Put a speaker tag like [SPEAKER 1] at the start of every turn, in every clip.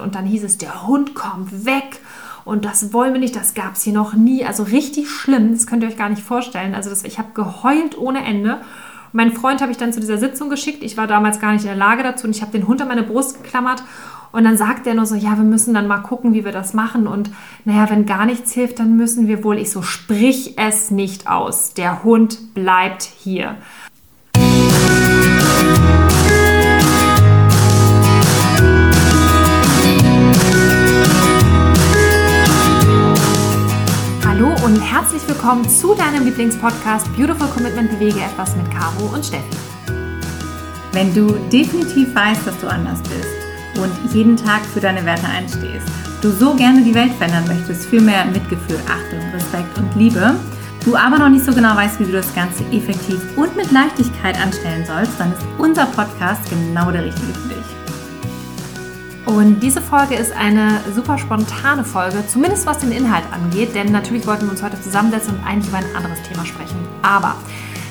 [SPEAKER 1] Und dann hieß es, der Hund kommt weg und das wollen wir nicht, das gab es hier noch nie. Also richtig schlimm, das könnt ihr euch gar nicht vorstellen. Also das, ich habe geheult ohne Ende. Meinen Freund habe ich dann zu dieser Sitzung geschickt. Ich war damals gar nicht in der Lage dazu und ich habe den Hund an meine Brust geklammert. Und dann sagt er nur so, ja, wir müssen dann mal gucken, wie wir das machen. Und naja, wenn gar nichts hilft, dann müssen wir wohl. Ich so, sprich es nicht aus. Der Hund bleibt hier. Hallo herzlich willkommen zu deinem Lieblingspodcast Beautiful Commitment Bewege etwas mit Caro und Steffi.
[SPEAKER 2] Wenn du definitiv weißt, dass du anders bist und jeden Tag für deine Werte einstehst, du so gerne die Welt verändern möchtest für mehr Mitgefühl, Achtung, Respekt und Liebe, du aber noch nicht so genau weißt, wie du das Ganze effektiv und mit Leichtigkeit anstellen sollst, dann ist unser Podcast genau der richtige für dich.
[SPEAKER 1] Und diese Folge ist eine super spontane Folge, zumindest was den Inhalt angeht, denn natürlich wollten wir uns heute zusammensetzen und eigentlich über ein anderes Thema sprechen. Aber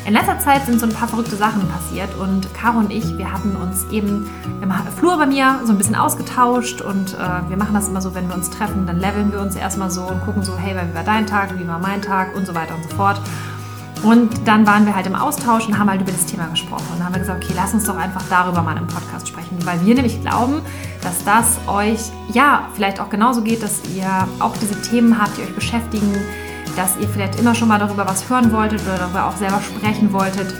[SPEAKER 1] in letzter Zeit sind so ein paar verrückte Sachen passiert und Caro und ich, wir hatten uns eben im Flur bei mir so ein bisschen ausgetauscht und äh, wir machen das immer so, wenn wir uns treffen, dann leveln wir uns erstmal so und gucken so, hey, wie war dein Tag, wie war mein Tag und so weiter und so fort. Und dann waren wir halt im Austausch und haben halt über das Thema gesprochen. Und haben wir gesagt, okay, lass uns doch einfach darüber mal im Podcast sprechen. Weil wir nämlich glauben, dass das euch ja vielleicht auch genauso geht, dass ihr auch diese Themen habt, die euch beschäftigen, dass ihr vielleicht immer schon mal darüber was hören wolltet oder darüber auch selber sprechen wolltet.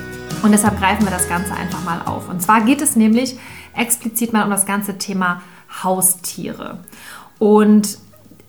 [SPEAKER 1] Und deshalb greifen wir das Ganze einfach mal auf. Und zwar geht es nämlich explizit mal um das ganze Thema Haustiere. Und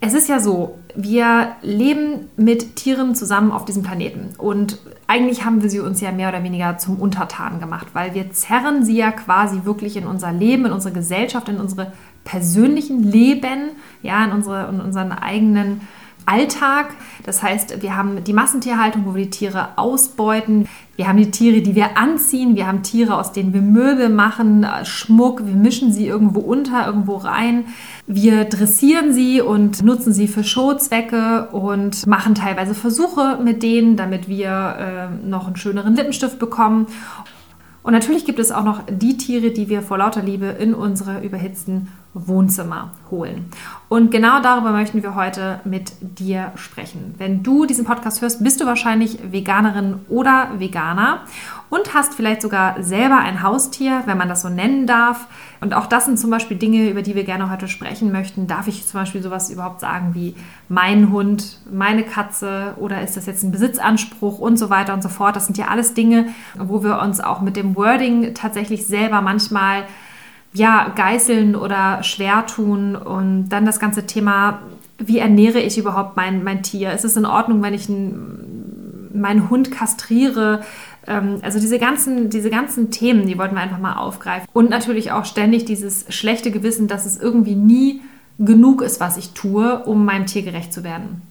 [SPEAKER 1] es ist ja so, wir leben mit Tieren zusammen auf diesem Planeten. Und eigentlich haben wir sie uns ja mehr oder weniger zum Untertan gemacht, weil wir zerren sie ja quasi wirklich in unser Leben, in unsere Gesellschaft, in unsere persönlichen Leben, ja, in, unsere, in unseren eigenen Alltag. Das heißt, wir haben die Massentierhaltung, wo wir die Tiere ausbeuten. Wir haben die Tiere, die wir anziehen. Wir haben Tiere, aus denen wir Möbel machen, Schmuck. Wir mischen sie irgendwo unter, irgendwo rein. Wir dressieren sie und nutzen sie für Showzwecke und machen teilweise Versuche mit denen, damit wir äh, noch einen schöneren Lippenstift bekommen. Und natürlich gibt es auch noch die Tiere, die wir vor lauter Liebe in unsere überhitzten Wohnzimmer holen. Und genau darüber möchten wir heute mit dir sprechen. Wenn du diesen Podcast hörst, bist du wahrscheinlich Veganerin oder Veganer und hast vielleicht sogar selber ein Haustier, wenn man das so nennen darf. Und auch das sind zum Beispiel Dinge, über die wir gerne heute sprechen möchten. Darf ich zum Beispiel sowas überhaupt sagen wie mein Hund, meine Katze oder ist das jetzt ein Besitzanspruch und so weiter und so fort. Das sind ja alles Dinge, wo wir uns auch mit dem Wording tatsächlich selber manchmal ja, geißeln oder schwer tun. Und dann das ganze Thema, wie ernähre ich überhaupt mein, mein Tier? Ist es in Ordnung, wenn ich ein, meinen Hund kastriere? Ähm, also diese ganzen, diese ganzen Themen, die wollten wir einfach mal aufgreifen. Und natürlich auch ständig dieses schlechte Gewissen, dass es irgendwie nie genug ist, was ich tue, um meinem Tier gerecht zu werden.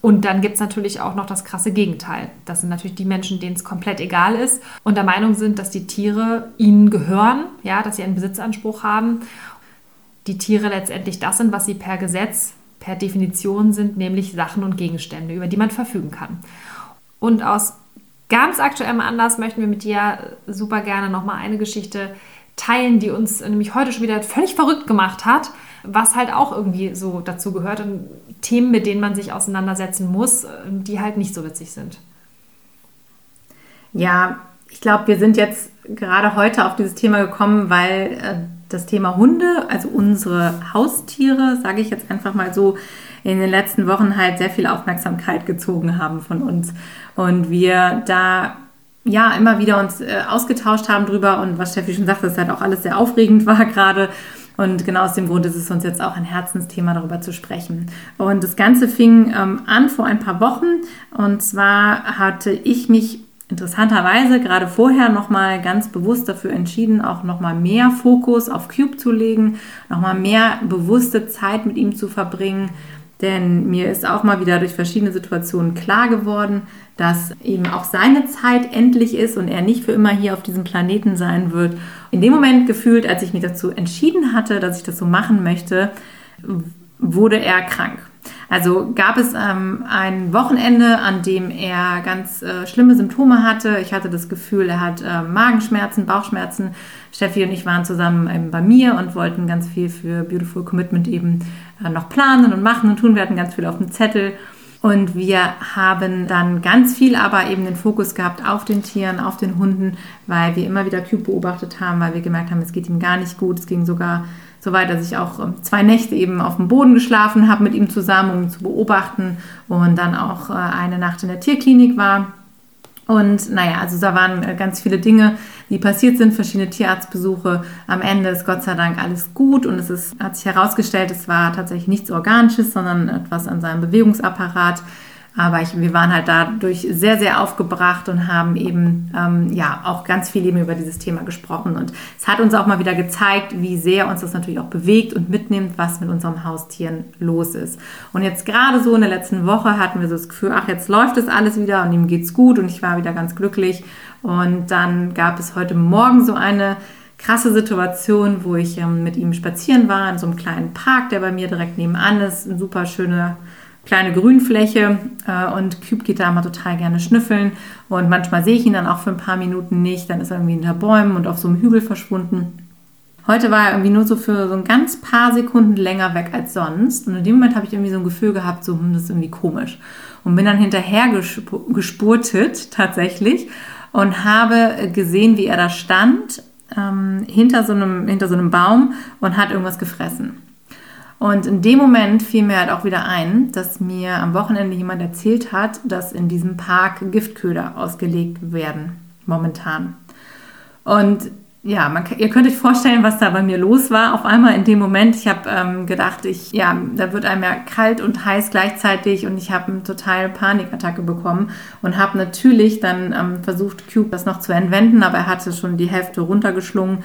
[SPEAKER 1] Und dann gibt es natürlich auch noch das krasse Gegenteil. Das sind natürlich die Menschen, denen es komplett egal ist und der Meinung sind, dass die Tiere ihnen gehören, ja, dass sie einen Besitzanspruch haben. Die Tiere letztendlich das sind, was sie per Gesetz, per Definition sind, nämlich Sachen und Gegenstände, über die man verfügen kann. Und aus ganz aktuellem Anlass möchten wir mit dir super gerne nochmal eine Geschichte teilen, die uns nämlich heute schon wieder völlig verrückt gemacht hat, was halt auch irgendwie so dazu gehört und Themen, mit denen man sich auseinandersetzen muss, die halt nicht so witzig sind.
[SPEAKER 2] Ja, ich glaube, wir sind jetzt gerade heute auf dieses Thema gekommen, weil äh, das Thema Hunde, also unsere Haustiere, sage ich jetzt einfach mal so, in den letzten Wochen halt sehr viel Aufmerksamkeit gezogen haben von uns. Und wir da ja immer wieder uns äh, ausgetauscht haben drüber und was Steffi schon sagte, dass halt auch alles sehr aufregend war gerade. Und genau aus dem Grund ist es uns jetzt auch ein Herzensthema, darüber zu sprechen. Und das Ganze fing ähm, an vor ein paar Wochen. Und zwar hatte ich mich interessanterweise gerade vorher nochmal ganz bewusst dafür entschieden, auch nochmal mehr Fokus auf Cube zu legen, nochmal mehr bewusste Zeit mit ihm zu verbringen denn mir ist auch mal wieder durch verschiedene Situationen klar geworden, dass eben auch seine Zeit endlich ist und er nicht für immer hier auf diesem Planeten sein wird. In dem Moment gefühlt, als ich mich dazu entschieden hatte, dass ich das so machen möchte, wurde er krank. Also gab es ähm, ein Wochenende, an dem er ganz äh, schlimme Symptome hatte. Ich hatte das Gefühl, er hat äh, Magenschmerzen, Bauchschmerzen. Steffi und ich waren zusammen ähm, bei mir und wollten ganz viel für Beautiful Commitment eben äh, noch planen und machen und tun. Wir hatten ganz viel auf dem Zettel. Und wir haben dann ganz viel aber eben den Fokus gehabt auf den Tieren, auf den Hunden, weil wir immer wieder Cube beobachtet haben, weil wir gemerkt haben, es geht ihm gar nicht gut. Es ging sogar so weit, dass ich auch ähm, zwei Nächte eben auf dem Boden geschlafen habe mit ihm zusammen, um ihn zu beobachten und dann auch äh, eine Nacht in der Tierklinik war. Und naja, also da waren äh, ganz viele Dinge, die passiert sind, verschiedene Tierarztbesuche. Am Ende ist Gott sei Dank alles gut und es ist, hat sich herausgestellt, es war tatsächlich nichts Organisches, sondern etwas an seinem Bewegungsapparat. Aber ich, wir waren halt dadurch sehr, sehr aufgebracht und haben eben ähm, ja auch ganz viel eben über dieses Thema gesprochen. Und es hat uns auch mal wieder gezeigt, wie sehr uns das natürlich auch bewegt und mitnimmt, was mit unserem Haustieren los ist. Und jetzt gerade so in der letzten Woche hatten wir so das Gefühl, ach, jetzt läuft es alles wieder und ihm geht's gut und ich war wieder ganz glücklich. Und dann gab es heute Morgen so eine krasse Situation, wo ich ähm, mit ihm spazieren war in so einem kleinen Park, der bei mir direkt nebenan ist. Ein super schöner kleine Grünfläche äh, und Cube geht da immer total gerne schnüffeln und manchmal sehe ich ihn dann auch für ein paar Minuten nicht, dann ist er irgendwie hinter Bäumen und auf so einem Hügel verschwunden. Heute war er irgendwie nur so für so ein ganz paar Sekunden länger weg als sonst und in dem Moment habe ich irgendwie so ein Gefühl gehabt, so, hm, das ist irgendwie komisch und bin dann hinterher gesp gespurtet tatsächlich und habe gesehen, wie er da stand ähm, hinter, so einem, hinter so einem Baum und hat irgendwas gefressen. Und in dem Moment fiel mir halt auch wieder ein, dass mir am Wochenende jemand erzählt hat, dass in diesem Park Giftköder ausgelegt werden, momentan. Und ja, man, ihr könnt euch vorstellen, was da bei mir los war. Auf einmal in dem Moment, ich habe ähm, gedacht, ich, ja, da wird einem ja kalt und heiß gleichzeitig und ich habe eine totale Panikattacke bekommen und habe natürlich dann ähm, versucht, Cube das noch zu entwenden, aber er hatte schon die Hälfte runtergeschlungen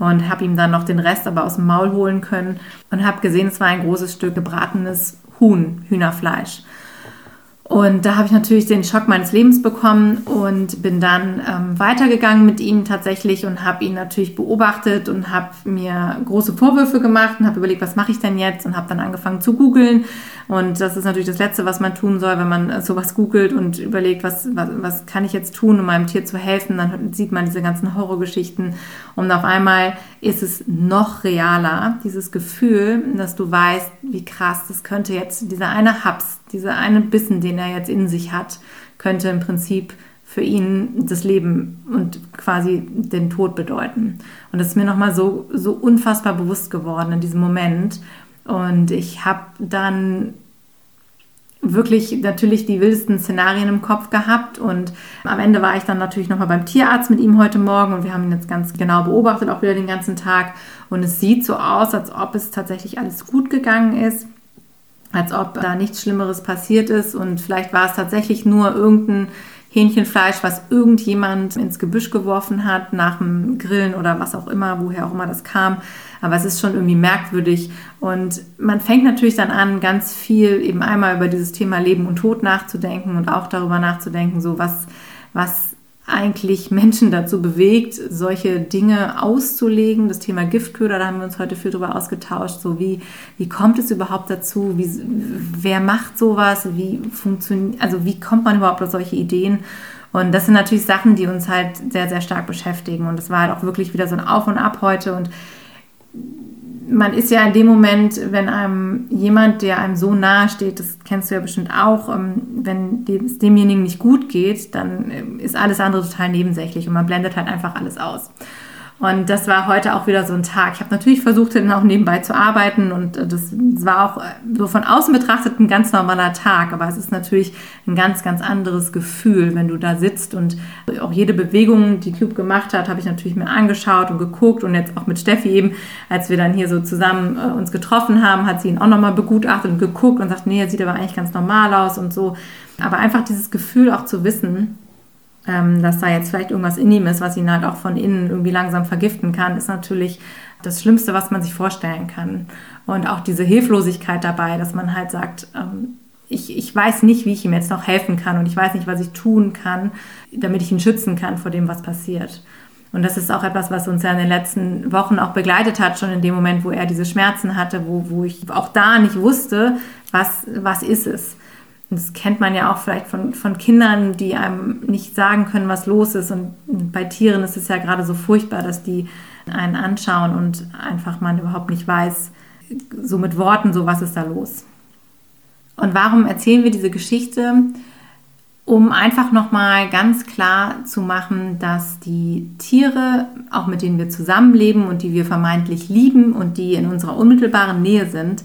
[SPEAKER 2] und habe ihm dann noch den Rest aber aus dem Maul holen können und habe gesehen, es war ein großes Stück gebratenes Huhn, Hühnerfleisch. Und da habe ich natürlich den Schock meines Lebens bekommen und bin dann ähm, weitergegangen mit ihm tatsächlich und habe ihn natürlich beobachtet und habe mir große Vorwürfe gemacht und habe überlegt, was mache ich denn jetzt und habe dann angefangen zu googeln. Und das ist natürlich das Letzte, was man tun soll, wenn man äh, sowas googelt und überlegt, was, was, was kann ich jetzt tun, um meinem Tier zu helfen. Dann sieht man diese ganzen Horrorgeschichten und auf einmal ist es noch realer, dieses Gefühl, dass du weißt, wie krass das könnte jetzt dieser eine Haps dieser eine Bissen, den er jetzt in sich hat, könnte im Prinzip für ihn das Leben und quasi den Tod bedeuten. Und das ist mir nochmal so, so unfassbar bewusst geworden in diesem Moment. Und ich habe dann wirklich natürlich die wildesten Szenarien im Kopf gehabt und am Ende war ich dann natürlich nochmal beim Tierarzt mit ihm heute Morgen und wir haben ihn jetzt ganz genau beobachtet, auch wieder den ganzen Tag und es sieht so aus, als ob es tatsächlich alles gut gegangen ist als ob da nichts Schlimmeres passiert ist und vielleicht war es tatsächlich nur irgendein Hähnchenfleisch, was irgendjemand ins Gebüsch geworfen hat nach dem Grillen oder was auch immer, woher auch immer das kam. Aber es ist schon irgendwie merkwürdig und man fängt natürlich dann an, ganz viel eben einmal über dieses Thema Leben und Tod nachzudenken und auch darüber nachzudenken, so was, was eigentlich Menschen dazu bewegt, solche Dinge auszulegen. Das Thema Giftköder, da haben wir uns heute viel drüber ausgetauscht. So wie, wie kommt es überhaupt dazu? Wie, wer macht sowas? Wie funktioniert, also wie kommt man überhaupt auf solche Ideen? Und das sind natürlich Sachen, die uns halt sehr, sehr stark beschäftigen. Und es war halt auch wirklich wieder so ein Auf und Ab heute. Und man ist ja in dem Moment, wenn einem jemand, der einem so nahe steht, das kennst du ja bestimmt auch, ähm, wenn es demjenigen nicht gut geht, dann ähm, ist alles andere total nebensächlich und man blendet halt einfach alles aus. Und das war heute auch wieder so ein Tag. Ich habe natürlich versucht, dann auch nebenbei zu arbeiten und äh, das war auch äh, so von außen betrachtet ein ganz normaler Tag. Aber es ist natürlich ein ganz, ganz anderes Gefühl, wenn du da sitzt und auch jede Bewegung, die Cube gemacht hat, habe ich natürlich mir angeschaut und geguckt und jetzt auch mit Steffi eben, als wir dann hier so zusammen äh, uns getroffen haben, hat sie ihn auch nochmal begutachtet und geguckt und sagt, nee, er sieht aber eigentlich ganz normal aus und so. Aber einfach dieses Gefühl auch zu wissen, ähm, dass da jetzt vielleicht irgendwas in ihm ist, was ihn halt auch von innen irgendwie langsam vergiften kann, ist natürlich das Schlimmste, was man sich vorstellen kann. Und auch diese Hilflosigkeit dabei, dass man halt sagt, ähm, ich, ich weiß nicht, wie ich ihm jetzt noch helfen kann und ich weiß nicht, was ich tun kann, damit ich ihn schützen kann vor dem, was passiert. Und das ist auch etwas, was uns ja in den letzten Wochen auch begleitet hat, schon in dem Moment, wo er diese Schmerzen hatte, wo, wo ich auch da nicht wusste, was, was ist es. Das kennt man ja auch vielleicht von, von Kindern, die einem nicht sagen können, was los ist. Und bei Tieren ist es ja gerade so furchtbar, dass die einen anschauen und einfach man überhaupt nicht weiß, so mit Worten, so was ist da los. Und warum erzählen wir diese Geschichte? um einfach nochmal ganz klar zu machen, dass die Tiere, auch mit denen wir zusammenleben und die wir vermeintlich lieben und die in unserer unmittelbaren Nähe sind,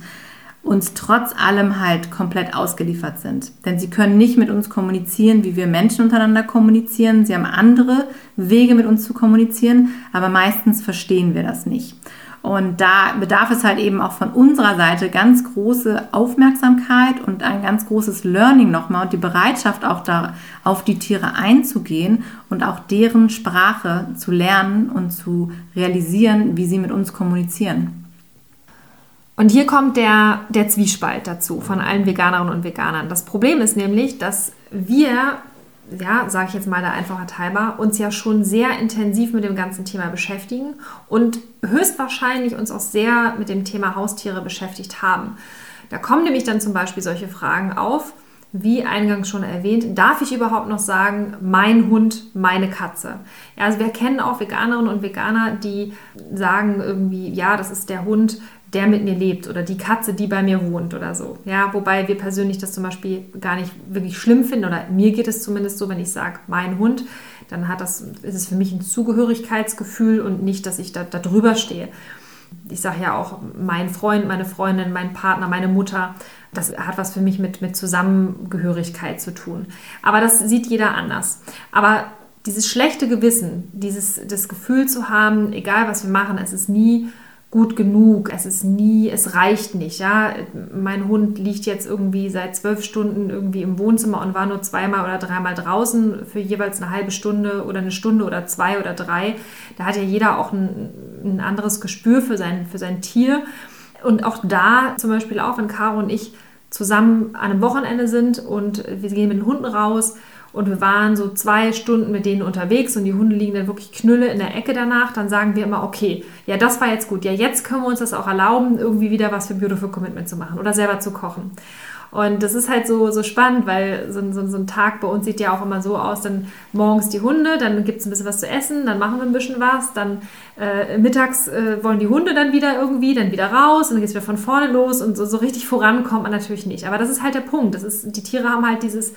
[SPEAKER 2] uns trotz allem halt komplett ausgeliefert sind. Denn sie können nicht mit uns kommunizieren, wie wir Menschen untereinander kommunizieren. Sie haben andere Wege mit uns zu kommunizieren, aber meistens verstehen wir das nicht. Und da bedarf es halt eben auch von unserer Seite ganz große Aufmerksamkeit und ein ganz großes Learning nochmal und die Bereitschaft auch da auf die Tiere einzugehen und auch deren Sprache zu lernen und zu realisieren, wie sie mit uns kommunizieren.
[SPEAKER 1] Und hier kommt der, der Zwiespalt dazu von allen Veganerinnen und Veganern. Das Problem ist nämlich, dass wir ja, sage ich jetzt mal der Einfachheit halber, uns ja schon sehr intensiv mit dem ganzen Thema beschäftigen und höchstwahrscheinlich uns auch sehr mit dem Thema Haustiere beschäftigt haben. Da kommen nämlich dann zum Beispiel solche Fragen auf, wie eingangs schon erwähnt, darf ich überhaupt noch sagen, mein Hund, meine Katze? Ja, also wir kennen auch Veganerinnen und Veganer, die sagen irgendwie, ja, das ist der Hund, der mit mir lebt oder die Katze, die bei mir wohnt oder so. Ja, wobei wir persönlich das zum Beispiel gar nicht wirklich schlimm finden oder mir geht es zumindest so, wenn ich sage, mein Hund, dann hat das, ist es für mich ein Zugehörigkeitsgefühl und nicht, dass ich da, da drüber stehe. Ich sage ja auch, mein Freund, meine Freundin, mein Partner, meine Mutter, das hat was für mich mit, mit Zusammengehörigkeit zu tun. Aber das sieht jeder anders. Aber dieses schlechte Gewissen, dieses das Gefühl zu haben, egal was wir machen, es ist nie gut genug. Es ist nie, es reicht nicht. Ja, mein Hund liegt jetzt irgendwie seit zwölf Stunden irgendwie im Wohnzimmer und war nur zweimal oder dreimal draußen für jeweils eine halbe Stunde oder eine Stunde oder zwei oder drei. Da hat ja jeder auch ein, ein anderes Gespür für sein, für sein Tier. Und auch da zum Beispiel auch, wenn Caro und ich zusammen an einem Wochenende sind und wir gehen mit den Hunden raus und wir waren so zwei Stunden mit denen unterwegs und die Hunde liegen dann wirklich Knülle in der Ecke danach, dann sagen wir immer, okay, ja, das war jetzt gut. Ja, jetzt können wir uns das auch erlauben, irgendwie wieder was für Beautiful Commitment zu machen oder selber zu kochen. Und das ist halt so, so spannend, weil so, so, so, ein Tag bei uns sieht ja auch immer so aus, dann morgens die Hunde, dann gibt es ein bisschen was zu essen, dann machen wir ein bisschen was, dann äh, mittags äh, wollen die Hunde dann wieder irgendwie, dann wieder raus und dann geht es wieder von vorne los und so, so richtig voran kommt man natürlich nicht. Aber das ist halt der Punkt. Das ist, die Tiere haben halt dieses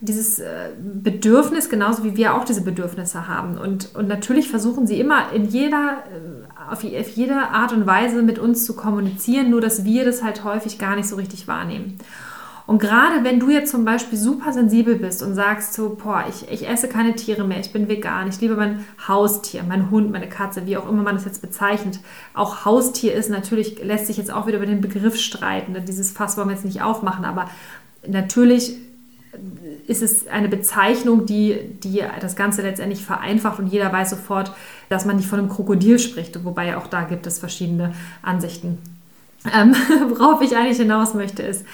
[SPEAKER 1] dieses äh, Bedürfnis, genauso wie wir auch diese Bedürfnisse haben. Und, und natürlich versuchen sie immer in jeder, äh, auf, jede Art und Weise mit uns zu kommunizieren, nur dass wir das halt häufig gar nicht so richtig wahrnehmen. Und gerade wenn du jetzt zum Beispiel super sensibel bist und sagst so, boah, ich, ich esse keine Tiere mehr, ich bin vegan, ich liebe mein Haustier, mein Hund, meine Katze, wie auch immer man das jetzt bezeichnet. Auch Haustier ist natürlich, lässt sich jetzt auch wieder über den Begriff streiten. Dieses Fass wollen wir jetzt nicht aufmachen, aber natürlich ist es eine Bezeichnung, die, die das Ganze letztendlich vereinfacht und jeder weiß sofort, dass man nicht von einem Krokodil spricht, wobei auch da gibt es verschiedene Ansichten. Ähm, worauf ich eigentlich hinaus möchte, ist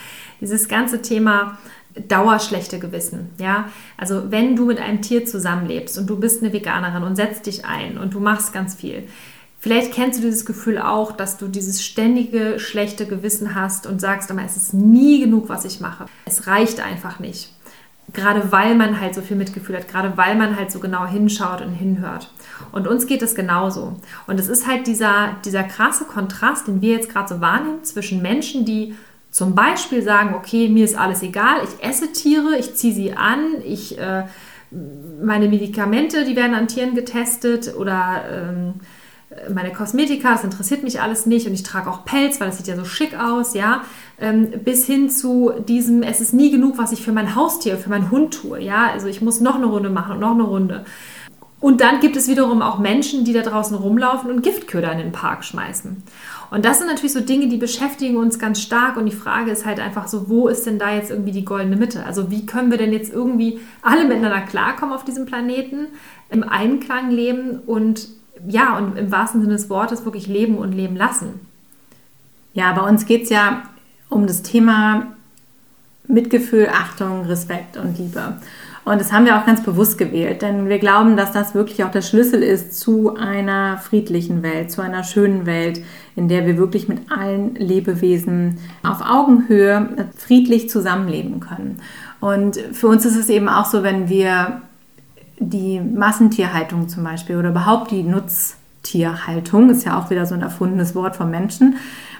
[SPEAKER 1] dieses ganze Thema dauerschlechte Gewissen. Ja? Also wenn du mit einem Tier zusammenlebst und du bist eine Veganerin und setzt dich ein und du machst ganz viel, Vielleicht kennst du dieses Gefühl auch, dass du dieses ständige schlechte Gewissen hast und sagst immer, es ist nie genug, was ich mache. Es reicht einfach nicht. Gerade weil man halt so viel Mitgefühl hat, gerade weil man halt so genau hinschaut und hinhört. Und uns geht es genauso. Und es ist halt dieser, dieser krasse Kontrast, den wir jetzt gerade so wahrnehmen zwischen Menschen, die zum Beispiel sagen, okay, mir ist alles egal, ich esse Tiere, ich ziehe sie an, ich, äh, meine Medikamente, die werden an Tieren getestet oder ähm, meine Kosmetika, das interessiert mich alles nicht und ich trage auch Pelz, weil das sieht ja so schick aus, ja, ähm, bis hin zu diesem, es ist nie genug, was ich für mein Haustier, für meinen Hund tue, ja, also ich muss noch eine Runde machen und noch eine Runde. Und dann gibt es wiederum auch Menschen, die da draußen rumlaufen und Giftköder in den Park schmeißen. Und das sind natürlich so Dinge, die beschäftigen uns ganz stark. Und die Frage ist halt einfach so, wo ist denn da jetzt irgendwie die goldene Mitte? Also wie können wir denn jetzt irgendwie alle miteinander klarkommen auf diesem Planeten, im Einklang leben und ja, und im wahrsten Sinne des Wortes wirklich leben und leben lassen.
[SPEAKER 2] Ja, bei uns geht es ja um das Thema Mitgefühl, Achtung, Respekt und Liebe. Und das haben wir auch ganz bewusst gewählt, denn wir glauben, dass das wirklich auch der Schlüssel ist zu einer friedlichen Welt, zu einer schönen Welt, in der wir wirklich mit allen Lebewesen auf Augenhöhe friedlich zusammenleben können. Und für uns ist es eben auch so, wenn wir die Massentierhaltung zum Beispiel oder überhaupt die Nutztierhaltung, ist ja auch wieder so ein erfundenes Wort vom Menschen,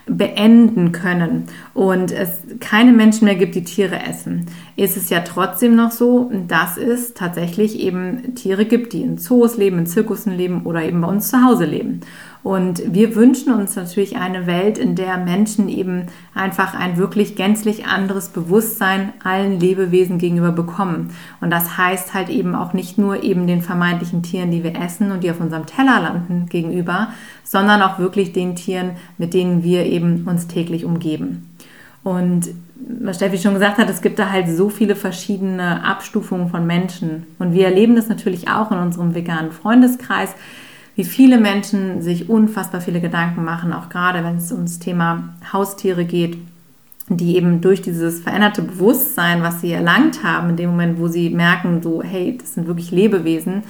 [SPEAKER 2] beenden können und es keine Menschen mehr gibt, die Tiere essen, ist es ja trotzdem noch so, dass es tatsächlich eben Tiere gibt, die in Zoos leben, in Zirkussen leben oder eben bei uns zu Hause leben. Und wir wünschen uns natürlich eine Welt, in der Menschen eben einfach ein wirklich gänzlich anderes Bewusstsein allen Lebewesen gegenüber bekommen. Und das heißt halt eben auch nicht nur eben den vermeintlichen Tieren, die wir essen und die auf unserem Teller landen, gegenüber, sondern auch wirklich den Tieren, mit denen wir eben uns täglich umgeben. Und was Steffi schon gesagt hat, es gibt da halt so viele verschiedene Abstufungen von Menschen. Und wir erleben das natürlich auch in unserem veganen Freundeskreis wie viele Menschen sich unfassbar viele Gedanken machen, auch gerade wenn es ums Thema Haustiere geht, die eben durch dieses veränderte Bewusstsein, was sie erlangt haben, in dem Moment, wo sie merken, so, hey, das sind wirklich Lebewesen,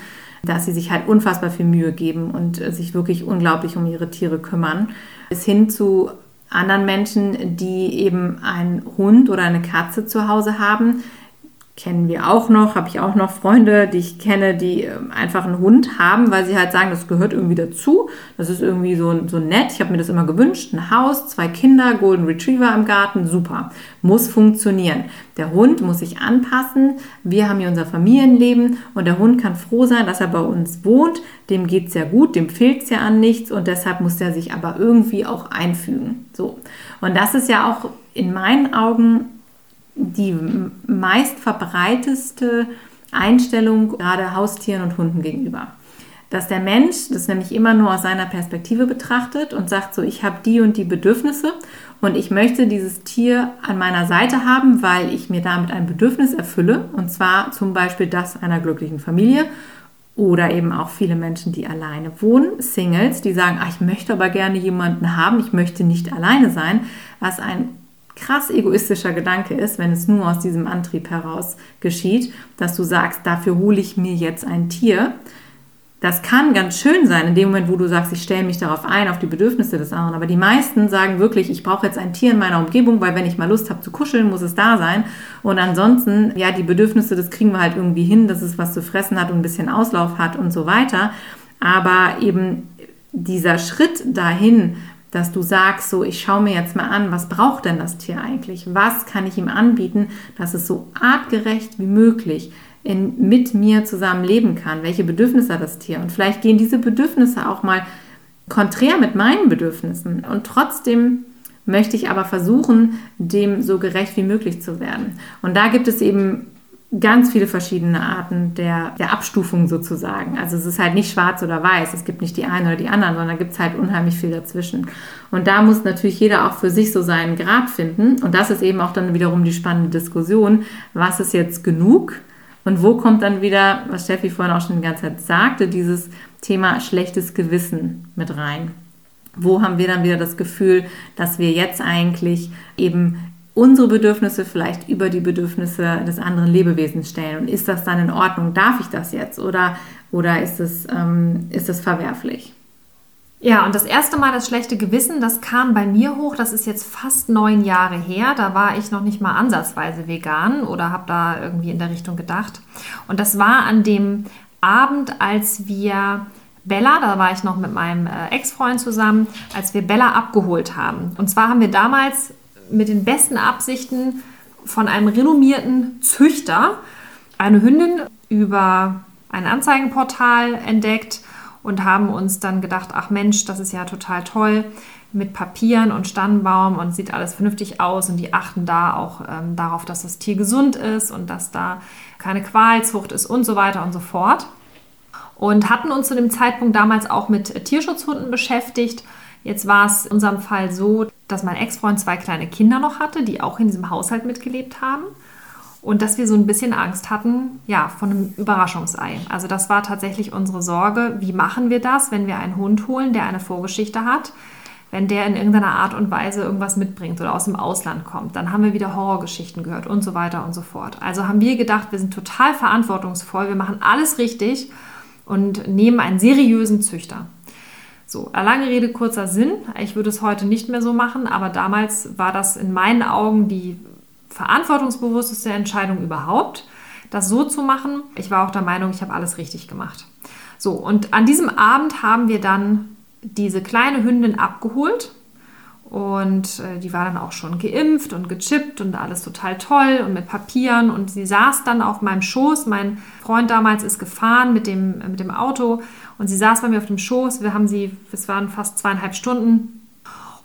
[SPEAKER 2] dass sie sich halt unfassbar viel Mühe geben und sich wirklich unglaublich um ihre Tiere kümmern, bis hin zu anderen Menschen, die eben einen Hund oder eine Katze zu Hause haben, kennen wir auch noch, habe ich auch noch Freunde, die ich kenne, die ähm, einfach einen Hund haben, weil sie halt sagen, das gehört irgendwie dazu. Das ist irgendwie so, so nett. Ich habe mir das immer gewünscht. Ein Haus, zwei Kinder, Golden Retriever im Garten, super. Muss funktionieren. Der Hund muss sich anpassen. Wir haben hier unser Familienleben und der Hund kann froh sein, dass er bei uns wohnt. Dem geht es ja gut, dem fehlt es ja an nichts und deshalb muss er sich aber irgendwie auch einfügen. So. Und das ist ja auch in meinen Augen die meist verbreiteste Einstellung gerade Haustieren und Hunden gegenüber. Dass der Mensch das nämlich immer nur aus seiner Perspektive betrachtet und sagt so, ich habe die und die Bedürfnisse und ich möchte dieses Tier an meiner Seite haben, weil ich mir damit ein Bedürfnis erfülle und zwar zum Beispiel das einer glücklichen Familie oder eben auch viele Menschen, die alleine wohnen, Singles, die sagen, ach, ich möchte aber gerne jemanden haben, ich möchte nicht alleine sein, was ein krass egoistischer Gedanke ist, wenn es nur aus diesem Antrieb heraus geschieht, dass du sagst, dafür hole ich mir jetzt ein Tier. Das kann ganz schön sein, in dem Moment, wo du sagst, ich stelle mich darauf ein, auf die Bedürfnisse des anderen. Aber die meisten sagen wirklich, ich brauche jetzt ein Tier in meiner Umgebung, weil wenn ich mal Lust habe zu kuscheln, muss es da sein. Und ansonsten, ja, die Bedürfnisse, das kriegen wir halt irgendwie hin, dass es was zu fressen hat und ein bisschen Auslauf hat und so weiter. Aber eben dieser Schritt dahin, dass du sagst, so, ich schaue mir jetzt mal an, was braucht denn das Tier eigentlich? Was kann ich ihm anbieten, dass es so artgerecht wie möglich in, mit mir zusammen leben kann? Welche Bedürfnisse hat das Tier? Und vielleicht gehen diese Bedürfnisse auch mal konträr mit meinen Bedürfnissen. Und trotzdem möchte ich aber versuchen, dem so gerecht wie möglich zu werden. Und da gibt es eben ganz viele verschiedene Arten der, der Abstufung sozusagen. Also es ist halt nicht schwarz oder weiß, es gibt nicht die einen oder die anderen, sondern gibt es halt unheimlich viel dazwischen. Und da muss natürlich jeder auch für sich so seinen Grad finden. Und das ist eben auch dann wiederum die spannende Diskussion, was ist jetzt genug und wo kommt dann wieder, was Steffi vorhin auch schon die ganze Zeit sagte, dieses Thema schlechtes Gewissen mit rein. Wo haben wir dann wieder das Gefühl, dass wir jetzt eigentlich eben unsere Bedürfnisse vielleicht über die Bedürfnisse des anderen Lebewesens stellen. Und ist das dann in Ordnung? Darf ich das jetzt? Oder, oder ist, es, ähm, ist es verwerflich?
[SPEAKER 1] Ja, und das erste Mal das schlechte Gewissen, das kam bei mir hoch. Das ist jetzt fast neun Jahre her. Da war ich noch nicht mal ansatzweise vegan oder habe da irgendwie in der Richtung gedacht. Und das war an dem Abend, als wir Bella, da war ich noch mit meinem äh, Ex-Freund zusammen, als wir Bella abgeholt haben. Und zwar haben wir damals mit den besten Absichten von einem renommierten Züchter eine Hündin über ein Anzeigenportal entdeckt und haben uns dann gedacht, ach Mensch, das ist ja total toll mit Papieren und Stammbaum und sieht alles vernünftig aus und die achten da auch ähm, darauf, dass das Tier gesund ist und dass da keine Qualzucht ist und so weiter und so fort. Und hatten uns zu dem Zeitpunkt damals auch mit Tierschutzhunden beschäftigt Jetzt war es in unserem Fall so, dass mein Ex-Freund zwei kleine Kinder noch hatte, die auch in diesem Haushalt mitgelebt haben. Und dass wir so ein bisschen Angst hatten, ja, von einem Überraschungsei. Also das war tatsächlich unsere Sorge. Wie machen wir das, wenn wir einen Hund holen, der eine Vorgeschichte hat? wenn der in irgendeiner Art und Weise irgendwas mitbringt oder aus dem Ausland kommt. Dann haben wir wieder Horrorgeschichten gehört und so weiter und so fort. Also haben wir gedacht, wir sind total verantwortungsvoll, wir machen alles richtig und nehmen einen seriösen Züchter. So, lange Rede, kurzer Sinn. Ich würde es heute nicht mehr so machen, aber damals war das in meinen Augen die verantwortungsbewussteste Entscheidung überhaupt, das so zu machen. Ich war auch der Meinung, ich habe alles richtig gemacht. So, und an diesem Abend haben wir dann diese kleine Hündin abgeholt und äh, die war dann auch schon geimpft und gechippt und alles total toll und mit Papieren. Und sie saß dann auf meinem Schoß. Mein Freund damals ist gefahren mit dem, mit dem Auto und sie saß bei mir auf dem Schoß. Wir haben sie, es waren fast zweieinhalb Stunden.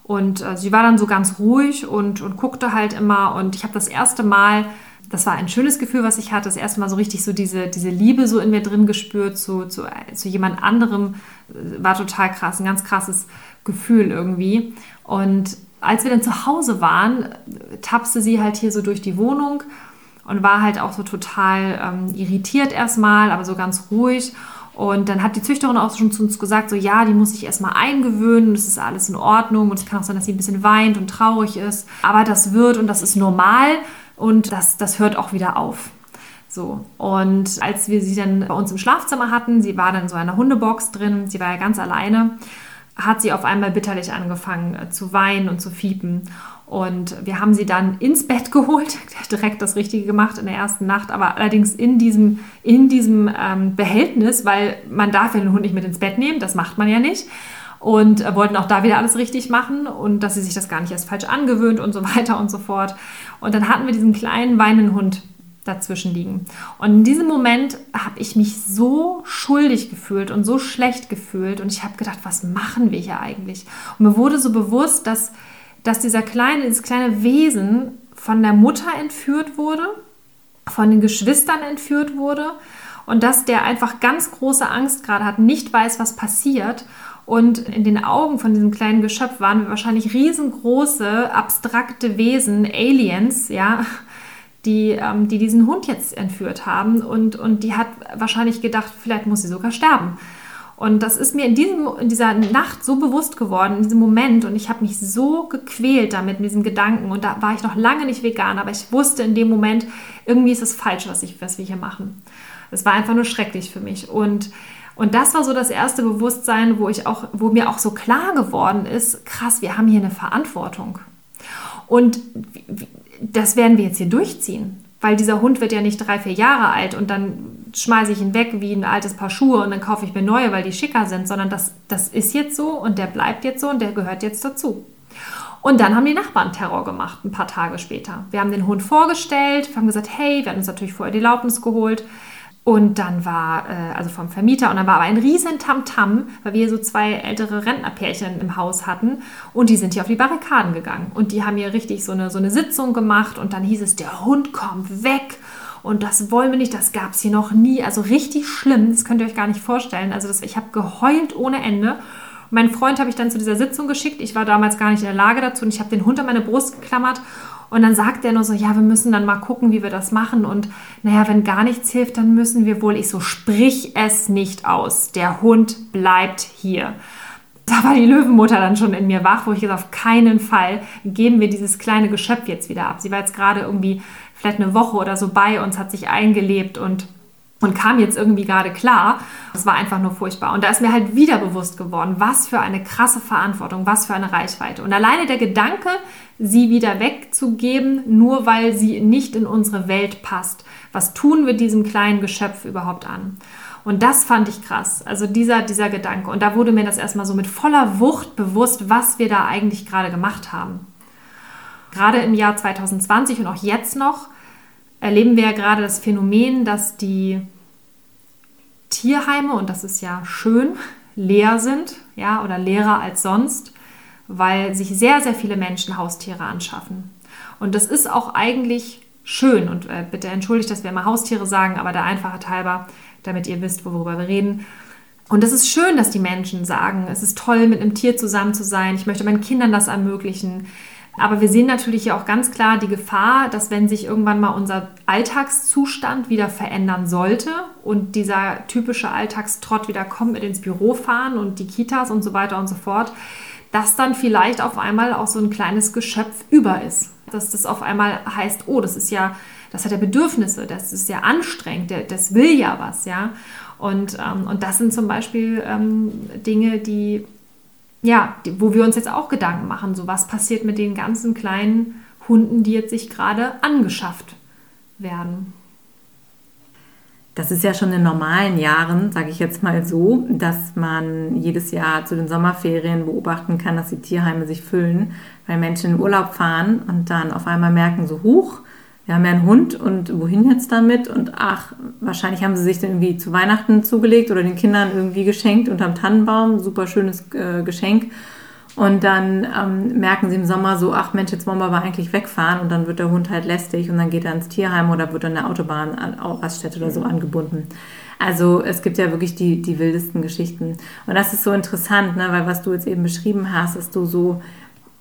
[SPEAKER 1] Und äh, sie war dann so ganz ruhig und, und guckte halt immer. Und ich habe das erste Mal, das war ein schönes Gefühl, was ich hatte, das erste Mal so richtig so diese, diese Liebe so in mir drin gespürt zu, zu, zu jemand anderem. War total krass, ein ganz krasses Gefühl irgendwie. Und als wir dann zu Hause waren, tapste sie halt hier so durch die Wohnung und war halt auch so total ähm, irritiert erstmal, aber so ganz ruhig. Und dann hat die Züchterin auch schon zu uns gesagt, so ja, die muss sich erstmal eingewöhnen, das ist alles in Ordnung und es kann auch sein, dass sie ein bisschen weint und traurig ist. Aber das wird und das ist normal und das, das hört auch wieder auf. So, und als wir sie dann bei uns im Schlafzimmer hatten, sie war dann in so einer Hundebox drin, sie war ja ganz alleine hat sie auf einmal bitterlich angefangen äh, zu weinen und zu fiepen. Und wir haben sie dann ins Bett geholt, direkt das Richtige gemacht in der ersten Nacht, aber allerdings in diesem, in diesem ähm, Behältnis, weil man darf ja den Hund nicht mit ins Bett nehmen, das macht man ja nicht. Und äh, wollten auch da wieder alles richtig machen und dass sie sich das gar nicht erst falsch angewöhnt und so weiter und so fort. Und dann hatten wir diesen kleinen weinenden Hund dazwischen liegen. Und in diesem Moment habe ich mich so schuldig gefühlt und so schlecht gefühlt und ich habe gedacht, was machen wir hier eigentlich? Und mir wurde so bewusst, dass, dass dieser kleine, dieses kleine Wesen von der Mutter entführt wurde, von den Geschwistern entführt wurde und dass der einfach ganz große Angst gerade hat, nicht weiß, was passiert. Und in den Augen von diesem kleinen Geschöpf waren wir wahrscheinlich riesengroße, abstrakte Wesen, Aliens, ja, die, ähm, die diesen Hund jetzt entführt haben. Und, und die hat wahrscheinlich gedacht, vielleicht muss sie sogar sterben. Und das ist mir in, diesem, in dieser Nacht so bewusst geworden, in diesem Moment. Und ich habe mich so gequält damit, mit diesem Gedanken. Und da war ich noch lange nicht vegan, aber ich wusste in dem Moment, irgendwie ist es falsch, was, ich, was wir hier machen. Es war einfach nur schrecklich für mich. Und, und das war so das erste Bewusstsein, wo, ich auch, wo mir auch so klar geworden ist, krass, wir haben hier eine Verantwortung. Und das werden wir jetzt hier durchziehen. Weil dieser Hund wird ja nicht drei, vier Jahre alt und dann schmeiße ich ihn weg wie ein altes Paar Schuhe und dann kaufe ich mir neue, weil die schicker sind, sondern das, das ist jetzt so und der bleibt jetzt so und der gehört jetzt dazu. Und dann haben die Nachbarn Terror gemacht, ein paar Tage später. Wir haben den Hund vorgestellt, wir haben gesagt, hey, wir haben uns natürlich vorher die Erlaubnis geholt. Und dann war, äh, also vom Vermieter, und dann war aber ein riesen Tamtam, weil wir so zwei ältere Rentnerpärchen im Haus hatten. Und die sind hier auf die Barrikaden gegangen. Und die haben hier richtig so eine, so eine Sitzung gemacht. Und dann hieß es, der Hund kommt weg. Und das wollen wir nicht, das gab es hier noch nie. Also richtig schlimm, das könnt ihr euch gar nicht vorstellen. Also das, ich habe geheult ohne Ende. Mein Freund habe ich dann zu dieser Sitzung geschickt. Ich war damals gar nicht in der Lage dazu. Und ich habe den Hund an meine Brust geklammert und dann sagt er nur so, ja, wir müssen dann mal gucken, wie wir das machen. Und naja, wenn gar nichts hilft, dann müssen wir wohl. Ich so, sprich es nicht aus. Der Hund bleibt hier. Da war die Löwenmutter dann schon in mir wach, wo ich gesagt auf keinen Fall geben wir dieses kleine Geschöpf jetzt wieder ab. Sie war jetzt gerade irgendwie vielleicht eine Woche oder so bei uns, hat sich eingelebt und und kam jetzt irgendwie gerade klar. Es war einfach nur furchtbar. Und da ist mir halt wieder bewusst geworden, was für eine krasse Verantwortung, was für eine Reichweite. Und alleine der Gedanke, sie wieder wegzugeben, nur weil sie nicht in unsere Welt passt. Was tun wir diesem kleinen Geschöpf überhaupt an? Und das fand ich krass. Also dieser, dieser Gedanke. Und da wurde mir das erstmal so mit voller Wucht bewusst, was wir da eigentlich gerade gemacht haben. Gerade im Jahr 2020 und auch jetzt noch erleben wir ja gerade das Phänomen, dass die Tierheime, und das ist ja schön, leer sind, ja, oder leerer als sonst, weil sich sehr, sehr viele Menschen Haustiere anschaffen. Und das ist auch eigentlich schön. Und äh, bitte entschuldigt, dass wir immer Haustiere sagen, aber der Einfachheit halber, damit ihr wisst, worüber wir reden. Und es ist schön, dass die Menschen sagen, es ist toll, mit einem Tier zusammen zu sein. Ich möchte meinen Kindern das ermöglichen. Aber wir sehen natürlich hier auch ganz klar die Gefahr, dass wenn sich irgendwann mal unser Alltagszustand wieder verändern sollte und dieser typische Alltagstrott wieder kommt mit ins Büro fahren und die Kitas und so weiter und so fort, dass dann vielleicht auf einmal auch so ein kleines Geschöpf über ist. Dass das auf einmal heißt, oh, das ist ja, das hat ja Bedürfnisse, das ist ja anstrengend, das will ja was, ja. Und, ähm, und das sind zum Beispiel ähm, Dinge, die, ja, wo wir uns jetzt auch Gedanken machen, so was passiert mit den ganzen kleinen Hunden, die jetzt sich gerade angeschafft werden.
[SPEAKER 2] Das ist ja schon in normalen Jahren, sage ich jetzt mal so, dass man jedes Jahr zu den Sommerferien beobachten kann, dass die Tierheime sich füllen, weil Menschen in Urlaub fahren und dann auf einmal merken, so hoch, wir haben ja einen Hund und wohin jetzt damit? Und ach, wahrscheinlich haben sie sich den irgendwie zu Weihnachten zugelegt oder den Kindern irgendwie geschenkt unterm Tannenbaum, super schönes äh, Geschenk. Und dann ähm, merken sie im Sommer so, ach Mensch, jetzt wollen wir aber eigentlich wegfahren und dann wird der Hund halt lästig und dann geht er ins Tierheim oder wird an der Autobahn, an Raststätte oder so angebunden. Also es gibt ja wirklich die, die wildesten Geschichten. Und das ist so interessant, ne? weil was du jetzt eben beschrieben hast, dass du so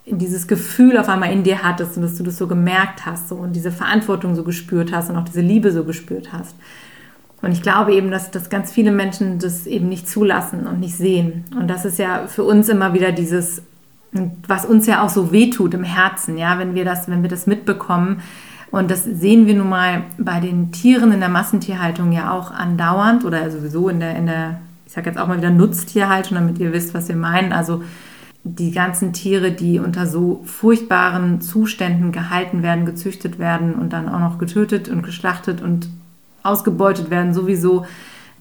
[SPEAKER 2] dieses Gefühl auf einmal in dir hattest und dass du das so gemerkt hast so, und diese Verantwortung so gespürt hast und auch diese Liebe so gespürt hast. Und ich glaube eben, dass, dass ganz viele Menschen das eben nicht zulassen und nicht sehen. Und das ist ja für uns immer wieder dieses, was uns ja auch so wehtut im Herzen, ja, wenn wir das, wenn wir das mitbekommen. Und das sehen wir nun mal bei den Tieren in der Massentierhaltung ja auch andauernd oder sowieso in der, in der ich sage jetzt auch mal wieder Nutztierhaltung, damit ihr wisst, was wir meinen. Also die ganzen Tiere, die unter so furchtbaren Zuständen gehalten werden, gezüchtet werden und dann auch noch getötet und geschlachtet und ausgebeutet werden, sowieso,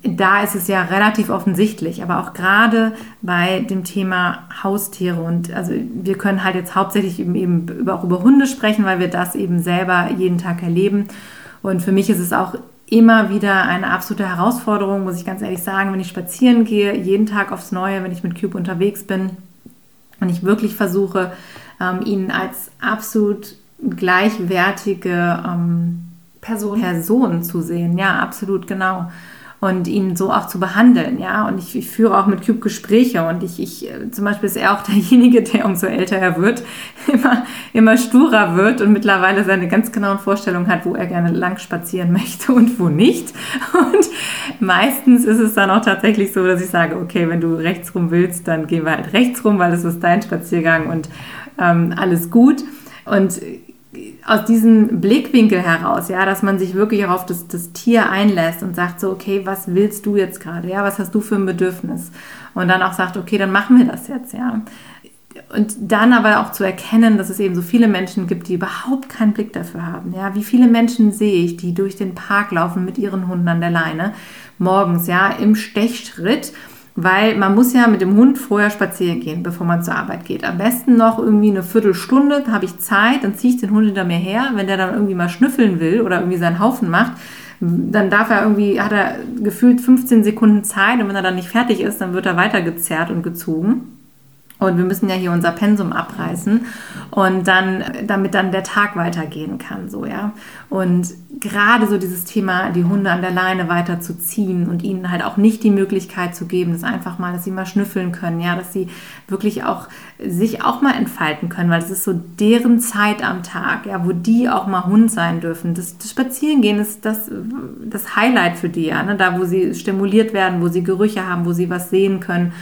[SPEAKER 2] da ist es ja relativ offensichtlich, aber auch gerade bei dem Thema Haustiere und also wir können halt jetzt hauptsächlich eben, eben über, auch über Hunde sprechen, weil wir das eben selber jeden Tag erleben. Und für mich ist es auch immer wieder eine absolute Herausforderung, muss ich ganz ehrlich sagen, wenn ich spazieren gehe, jeden Tag aufs Neue, wenn ich mit Cube unterwegs bin und ich wirklich versuche, ähm, ihn als absolut gleichwertige ähm, Person. Person zu sehen. Ja, absolut, genau. Und ihn so auch zu behandeln, ja. Und ich, ich führe auch mit Cube Gespräche und ich, ich, äh, zum Beispiel ist er auch derjenige, der umso älter er wird, immer, immer sturer wird und mittlerweile seine ganz genauen Vorstellungen hat, wo er gerne lang spazieren möchte und wo nicht. Und meistens ist es dann auch tatsächlich so, dass ich sage, okay, wenn du rechts rum willst, dann gehen wir halt rechts rum, weil das ist dein Spaziergang und ähm, alles gut. Und aus diesem Blickwinkel heraus, ja, dass man sich wirklich auch auf das, das Tier einlässt und sagt so, okay, was willst du jetzt gerade, ja, was hast du für ein Bedürfnis? Und dann auch sagt, okay, dann machen wir das jetzt, ja. Und dann aber auch zu erkennen, dass es eben so viele Menschen gibt, die überhaupt keinen Blick dafür haben. Ja, wie viele Menschen sehe ich, die durch den Park laufen mit ihren Hunden an der Leine, morgens, ja, im Stechschritt weil man muss ja mit dem Hund vorher spazieren gehen, bevor man zur Arbeit geht. Am besten noch irgendwie eine Viertelstunde, habe ich Zeit, dann ziehe ich den Hund hinter mir her. Wenn der dann irgendwie mal schnüffeln will oder irgendwie seinen Haufen macht, dann darf er irgendwie, hat er gefühlt 15 Sekunden Zeit und wenn er dann nicht fertig ist, dann wird er weitergezerrt und gezogen. Und wir müssen ja hier unser Pensum abreißen und dann, damit dann der Tag weitergehen kann, so, ja. Und gerade so dieses Thema, die Hunde an der Leine weiterzuziehen und ihnen halt auch nicht die Möglichkeit zu geben, das einfach mal, dass sie mal schnüffeln können, ja, dass sie wirklich auch sich auch mal entfalten können, weil das ist so deren Zeit am Tag, ja, wo die auch mal Hund sein dürfen. Das, das Spazierengehen ist das, das Highlight für die, ja, ne? da wo sie stimuliert werden, wo sie Gerüche haben, wo sie was sehen können.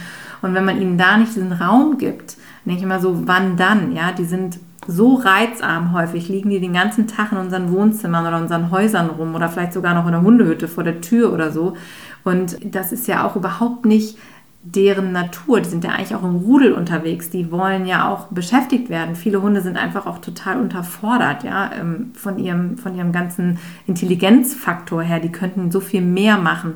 [SPEAKER 2] Und wenn man ihnen da nicht diesen Raum gibt, denke ich immer so, wann dann? Ja, die sind so reizarm häufig, liegen die den ganzen Tag in unseren Wohnzimmern oder unseren Häusern rum oder vielleicht sogar noch in der Hundehütte vor der Tür oder so. Und das ist ja auch überhaupt nicht deren Natur. Die sind ja eigentlich auch im Rudel unterwegs. Die wollen ja auch beschäftigt werden. Viele Hunde sind einfach auch total unterfordert, ja, ähm, von ihrem, von ihrem ganzen Intelligenzfaktor her. Die könnten so viel mehr machen.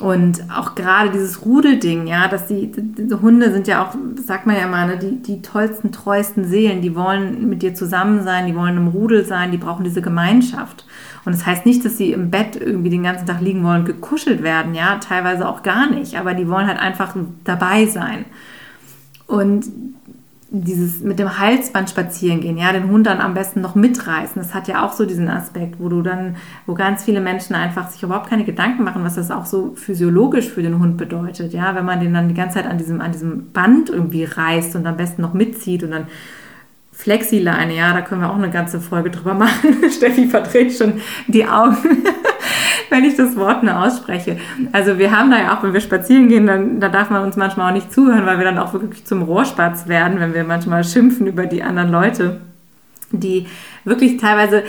[SPEAKER 2] Und auch gerade dieses Rudelding, ja, dass die, die, Hunde sind ja auch, sagt man ja mal, ne, die, die tollsten, treuesten Seelen, die wollen mit dir zusammen sein, die wollen im Rudel sein, die brauchen diese Gemeinschaft. Und das heißt nicht, dass sie im Bett irgendwie den ganzen Tag liegen wollen gekuschelt werden, ja, teilweise auch gar nicht, aber die wollen halt einfach dabei sein. Und dieses mit dem Halsband spazieren gehen, ja, den Hund dann am besten noch mitreißen. Das hat ja auch so diesen Aspekt, wo du dann, wo ganz viele Menschen einfach sich überhaupt keine Gedanken machen, was das auch so physiologisch für den Hund bedeutet, ja, wenn man den dann die ganze Zeit an diesem, an diesem Band irgendwie reißt und am besten noch mitzieht und dann Flexileine, ja, da können wir auch eine ganze Folge drüber machen. Steffi verdreht schon die Augen. wenn ich das Wort nur ausspreche. Also wir haben da ja auch, wenn wir spazieren gehen, dann da darf man uns manchmal auch nicht zuhören, weil wir dann auch wirklich zum Rohrspatz werden, wenn wir manchmal schimpfen über die anderen Leute, die wirklich teilweise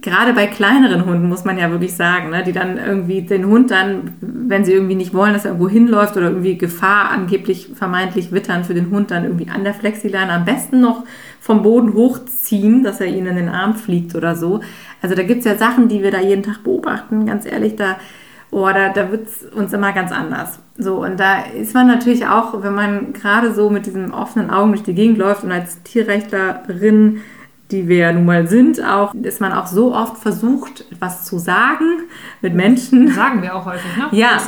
[SPEAKER 2] gerade bei kleineren Hunden muss man ja wirklich sagen, ne, die dann irgendwie den Hund dann, wenn sie irgendwie nicht wollen, dass er irgendwo hinläuft oder irgendwie Gefahr angeblich vermeintlich wittern für den Hund, dann irgendwie an der Flexileine am besten noch vom Boden hochziehen, dass er ihnen in den Arm fliegt oder so. Also da gibt es ja Sachen, die wir da jeden Tag beobachten, ganz ehrlich, da, oh, da, da wird es uns immer ganz anders. So, und da ist man natürlich auch, wenn man gerade so mit diesen offenen Augen durch die Gegend läuft und als Tierrechtlerin die wir ja nun mal sind, auch, ist man auch so oft versucht, etwas zu sagen mit Menschen.
[SPEAKER 1] Sagen wir auch häufig, ne?
[SPEAKER 2] Ja.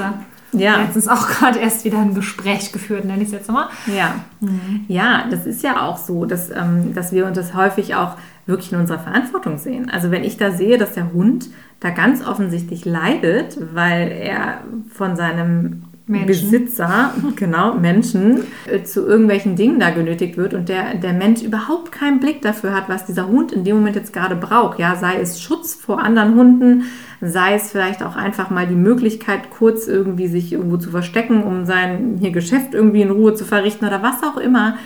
[SPEAKER 1] Ja. Letztens auch gerade erst wieder ein Gespräch geführt, nenne ich es jetzt nochmal.
[SPEAKER 2] Ja. Mhm. Ja, das ist ja auch so, dass, ähm, dass wir uns das häufig auch wirklich in unserer Verantwortung sehen. Also wenn ich da sehe, dass der Hund da ganz offensichtlich leidet, weil er von seinem Menschen. Besitzer, genau, Menschen, äh, zu irgendwelchen Dingen da genötigt wird und der, der Mensch überhaupt keinen Blick dafür hat, was dieser Hund in dem Moment jetzt gerade braucht. Ja, sei es Schutz vor anderen Hunden, sei es vielleicht auch einfach mal die Möglichkeit, kurz irgendwie sich irgendwo zu verstecken, um sein hier Geschäft irgendwie in Ruhe zu verrichten oder was auch immer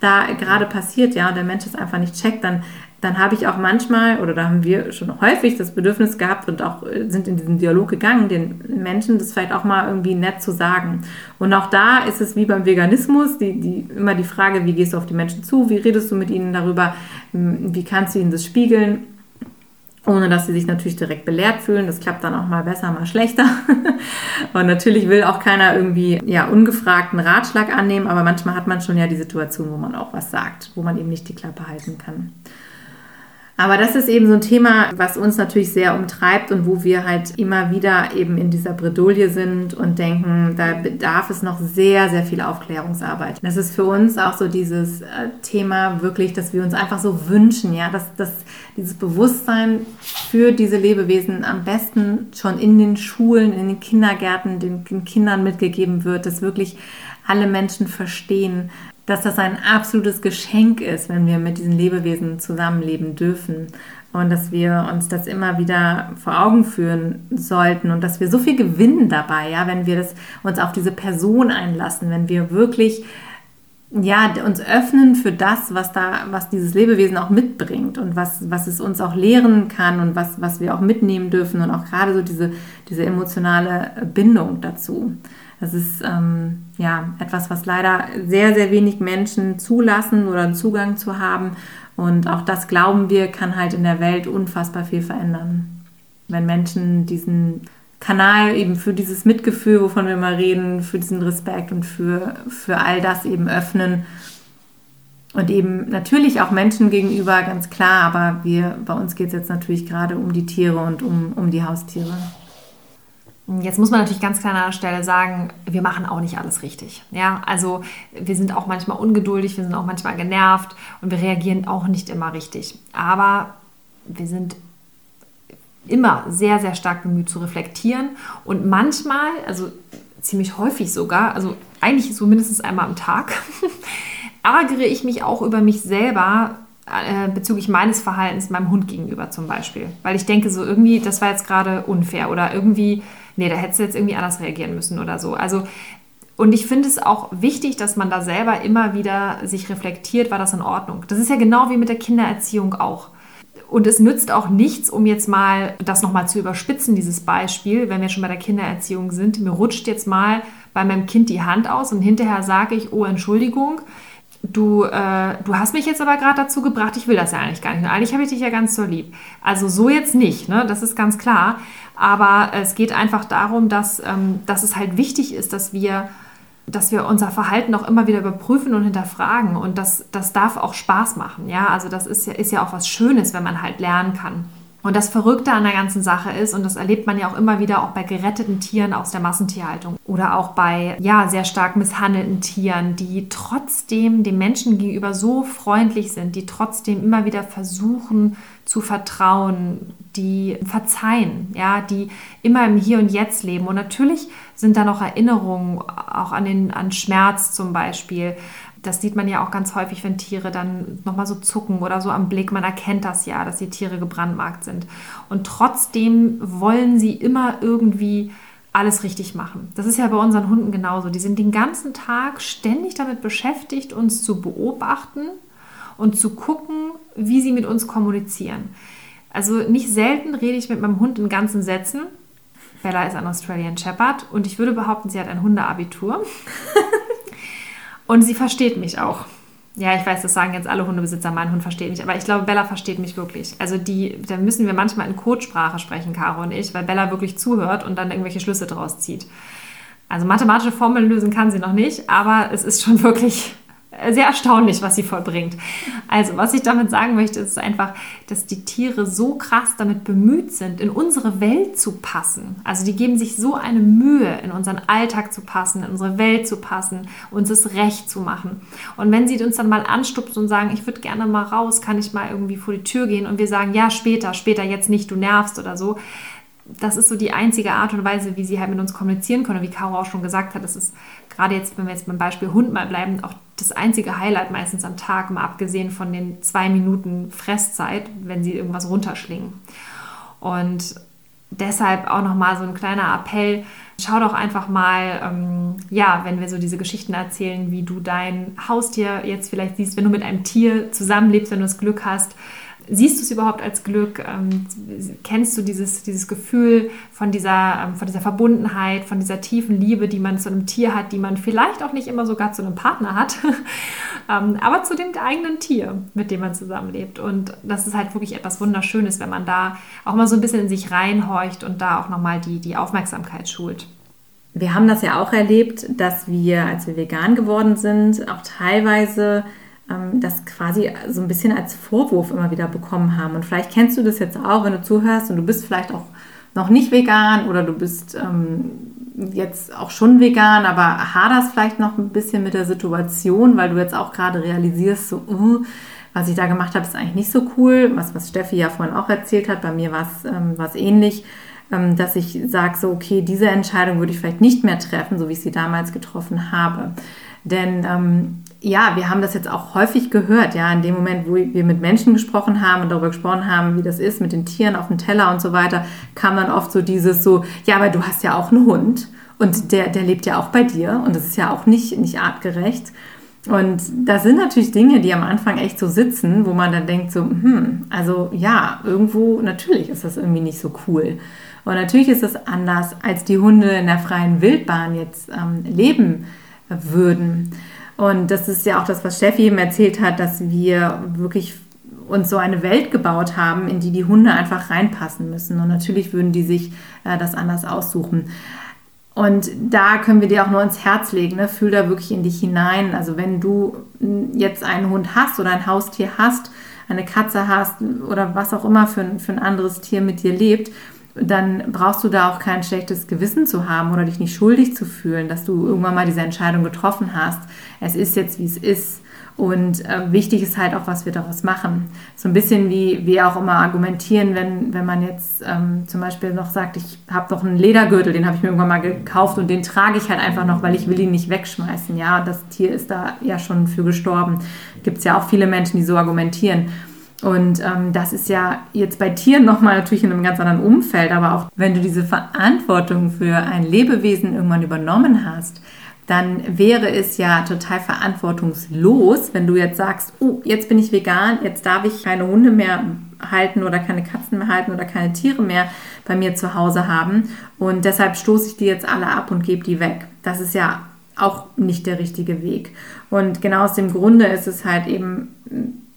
[SPEAKER 2] da gerade passiert, ja, und der Mensch es einfach nicht checkt, dann dann habe ich auch manchmal, oder da haben wir schon häufig das Bedürfnis gehabt und auch äh, sind in diesen Dialog gegangen, den Menschen das vielleicht auch mal irgendwie nett zu sagen. Und auch da ist es wie beim Veganismus, die, die, immer die Frage, wie gehst du auf die Menschen zu, wie redest du mit ihnen darüber, wie kannst du ihnen das spiegeln ohne dass sie sich natürlich direkt belehrt fühlen. Das klappt dann auch mal besser, mal schlechter. und natürlich will auch keiner irgendwie ja ungefragten Ratschlag annehmen, aber manchmal hat man schon ja die Situation, wo man auch was sagt, wo man eben nicht die Klappe halten kann. Aber das ist eben so ein Thema, was uns natürlich sehr umtreibt und wo wir halt immer wieder eben in dieser Bredouille sind und denken, da bedarf es noch sehr, sehr viel Aufklärungsarbeit. Das ist für uns auch so dieses äh, Thema wirklich, dass wir uns einfach so wünschen, ja, dass, dass dieses Bewusstsein für diese Lebewesen am besten schon in den Schulen, in den Kindergärten, den Kindern mitgegeben wird, dass wirklich alle Menschen verstehen, dass das ein absolutes Geschenk ist, wenn wir mit diesen Lebewesen zusammenleben dürfen und dass wir uns das immer wieder vor Augen führen sollten und dass wir so viel gewinnen dabei, ja, wenn wir das, uns auf diese Person einlassen, wenn wir wirklich ja, uns öffnen für das, was da, was dieses Lebewesen auch mitbringt und was, was es uns auch lehren kann und was, was wir auch mitnehmen dürfen und auch gerade so diese, diese emotionale Bindung dazu. Das ist ähm, ja etwas, was leider sehr, sehr wenig Menschen zulassen oder Zugang zu haben. Und auch das glauben wir, kann halt in der Welt unfassbar viel verändern. Wenn Menschen diesen Kanal eben für dieses Mitgefühl, wovon wir mal reden, für diesen Respekt und für, für all das eben öffnen. Und eben natürlich auch Menschen gegenüber, ganz klar, aber wir, bei uns geht es jetzt natürlich gerade um die Tiere und um, um die Haustiere.
[SPEAKER 1] Jetzt muss man natürlich ganz klar an der Stelle sagen, wir machen auch nicht alles richtig. Ja, also wir sind auch manchmal ungeduldig, wir sind auch manchmal genervt und wir reagieren auch nicht immer richtig. Aber wir sind immer sehr, sehr stark bemüht zu reflektieren und manchmal, also ziemlich häufig sogar, also eigentlich so mindestens einmal am Tag, ärgere ich mich auch über mich selber äh, bezüglich meines Verhaltens meinem Hund gegenüber zum Beispiel. Weil ich denke so irgendwie, das war jetzt gerade unfair oder irgendwie nee, da hättest du jetzt irgendwie anders reagieren müssen oder so. Also und ich finde es auch wichtig, dass man da selber immer wieder sich reflektiert, war das in Ordnung. Das ist ja genau wie mit der Kindererziehung auch. Und es nützt auch nichts, um jetzt mal das nochmal zu überspitzen, dieses Beispiel, wenn wir schon bei der Kindererziehung sind. Mir rutscht jetzt mal bei meinem Kind die Hand aus und hinterher sage ich, oh Entschuldigung, du, äh, du hast mich jetzt aber gerade dazu gebracht, ich will das ja eigentlich gar nicht. Eigentlich habe ich dich ja ganz so lieb. Also so jetzt nicht, ne? das ist ganz klar. Aber es geht einfach darum, dass, ähm, dass es halt wichtig ist, dass wir, dass wir unser Verhalten auch immer wieder überprüfen und hinterfragen. Und das, das darf auch Spaß machen. Ja? Also das ist ja, ist ja auch was Schönes, wenn man halt lernen kann. Und das Verrückte an der ganzen Sache ist, und das erlebt man ja auch immer wieder auch bei geretteten Tieren aus der Massentierhaltung oder auch bei ja, sehr stark misshandelten Tieren, die trotzdem dem Menschen gegenüber so freundlich sind, die trotzdem immer wieder versuchen zu vertrauen, die verzeihen, ja, die immer im Hier und Jetzt leben. Und natürlich sind da noch Erinnerungen, auch an den an Schmerz zum Beispiel das sieht man ja auch ganz häufig, wenn Tiere dann nochmal so zucken oder so am Blick. Man erkennt das ja, dass die Tiere gebrandmarkt sind. Und trotzdem wollen sie immer irgendwie alles richtig machen. Das ist ja bei unseren Hunden genauso. Die sind den ganzen Tag ständig damit beschäftigt, uns zu beobachten und zu gucken, wie sie mit uns kommunizieren. Also nicht selten rede ich mit meinem Hund in ganzen Sätzen. Bella ist ein Australian Shepherd und ich würde behaupten, sie hat ein Hundeabitur. und sie versteht mich auch. Ja, ich weiß, das sagen jetzt alle Hundebesitzer, mein Hund versteht mich, aber ich glaube, Bella versteht mich wirklich. Also die, da müssen wir manchmal in Codesprache sprechen, Caro und ich, weil Bella wirklich zuhört und dann irgendwelche Schlüsse draus zieht. Also mathematische Formeln lösen kann sie noch nicht, aber es ist schon wirklich sehr erstaunlich, was sie vollbringt. Also, was ich damit sagen möchte, ist einfach, dass die Tiere so krass damit bemüht sind, in unsere Welt zu passen. Also, die geben sich so eine Mühe, in unseren Alltag zu passen, in unsere Welt zu passen, uns es recht zu machen. Und wenn sie uns dann mal anstupsen und sagen, ich würde gerne mal raus, kann ich mal irgendwie vor die Tür gehen und wir sagen, ja, später, später, jetzt nicht, du nervst oder so, das ist so die einzige Art und Weise, wie sie halt mit uns kommunizieren können. Und wie Caro auch schon gesagt hat, das ist gerade jetzt, wenn wir jetzt beim Beispiel Hund mal bleiben, auch das einzige Highlight meistens am Tag, mal abgesehen von den zwei Minuten Fresszeit, wenn sie irgendwas runterschlingen. Und deshalb auch nochmal so ein kleiner Appell. Schau doch einfach mal, ähm, ja, wenn wir so diese Geschichten erzählen, wie du dein Haustier jetzt vielleicht siehst, wenn du mit einem Tier zusammenlebst, wenn du das Glück hast, siehst du es überhaupt als Glück? Ähm, kennst du dieses, dieses Gefühl von dieser, ähm, von dieser Verbundenheit, von dieser tiefen Liebe, die man zu einem Tier hat, die man vielleicht auch nicht immer sogar zu einem Partner hat, ähm, aber zu dem eigenen Tier, mit dem man zusammenlebt. Und das ist halt wirklich etwas Wunderschönes, wenn man da auch mal so ein bisschen in sich reinhorcht und da auch nochmal die, die Aufmerksamkeit schult.
[SPEAKER 2] Wir haben das ja auch erlebt, dass wir, als wir vegan geworden sind, auch teilweise das quasi so ein bisschen als Vorwurf immer wieder bekommen haben. Und vielleicht kennst du das jetzt auch, wenn du zuhörst und du bist vielleicht auch noch nicht vegan oder du bist ähm, jetzt auch schon vegan, aber haderst vielleicht noch ein bisschen mit der Situation, weil du jetzt auch gerade realisierst, so, uh, was ich da gemacht habe, ist eigentlich nicht so cool. Was, was Steffi ja vorhin auch erzählt hat, bei mir war es ähm, ähnlich, ähm, dass ich sage, so, okay, diese Entscheidung würde ich vielleicht nicht mehr treffen, so wie ich sie damals getroffen habe. Denn ähm, ja, wir haben das jetzt auch häufig gehört, ja, in dem Moment, wo wir mit Menschen gesprochen haben und darüber gesprochen haben, wie das ist mit den Tieren auf dem Teller und so weiter, kam dann oft so dieses so, ja, aber du hast ja auch einen Hund und der, der lebt ja auch bei dir und das ist ja auch nicht, nicht artgerecht. Und das sind natürlich Dinge, die am Anfang echt so sitzen, wo man dann denkt so, hm, also ja, irgendwo, natürlich ist das irgendwie nicht so cool. Und natürlich ist das anders, als die Hunde in der freien Wildbahn jetzt ähm, leben würden. Und das ist ja auch das, was Steffi eben erzählt hat, dass wir wirklich uns so eine Welt gebaut haben, in die die Hunde einfach reinpassen müssen. Und natürlich würden die sich äh, das anders aussuchen. Und da können wir dir auch nur ins Herz legen, ne? fühl da wirklich in dich hinein. Also wenn du jetzt einen Hund hast oder ein Haustier hast, eine Katze hast oder was auch immer für für ein anderes Tier mit dir lebt, dann brauchst du da auch kein schlechtes Gewissen zu haben oder dich nicht schuldig zu fühlen, dass du irgendwann mal diese Entscheidung getroffen hast. Es ist jetzt, wie es ist. Und äh, wichtig ist halt auch, was wir daraus machen. So ein bisschen wie wir auch immer argumentieren, wenn, wenn man jetzt ähm, zum Beispiel noch sagt, ich habe noch einen Ledergürtel, den habe ich mir irgendwann mal gekauft und den trage ich halt einfach noch, weil ich will ihn nicht wegschmeißen. Ja, das Tier ist da ja schon für gestorben. Gibt es ja auch viele Menschen, die so argumentieren. Und ähm, das ist ja jetzt bei Tieren nochmal natürlich in einem ganz anderen Umfeld, aber auch wenn du diese Verantwortung für ein Lebewesen irgendwann übernommen hast, dann wäre es ja total verantwortungslos, wenn du jetzt sagst, oh, jetzt bin ich vegan, jetzt darf ich keine Hunde mehr halten oder keine Katzen mehr halten oder keine Tiere mehr bei mir zu Hause haben und deshalb stoße ich die jetzt alle ab und gebe die weg. Das ist ja auch nicht der richtige Weg. Und genau aus dem Grunde ist es halt eben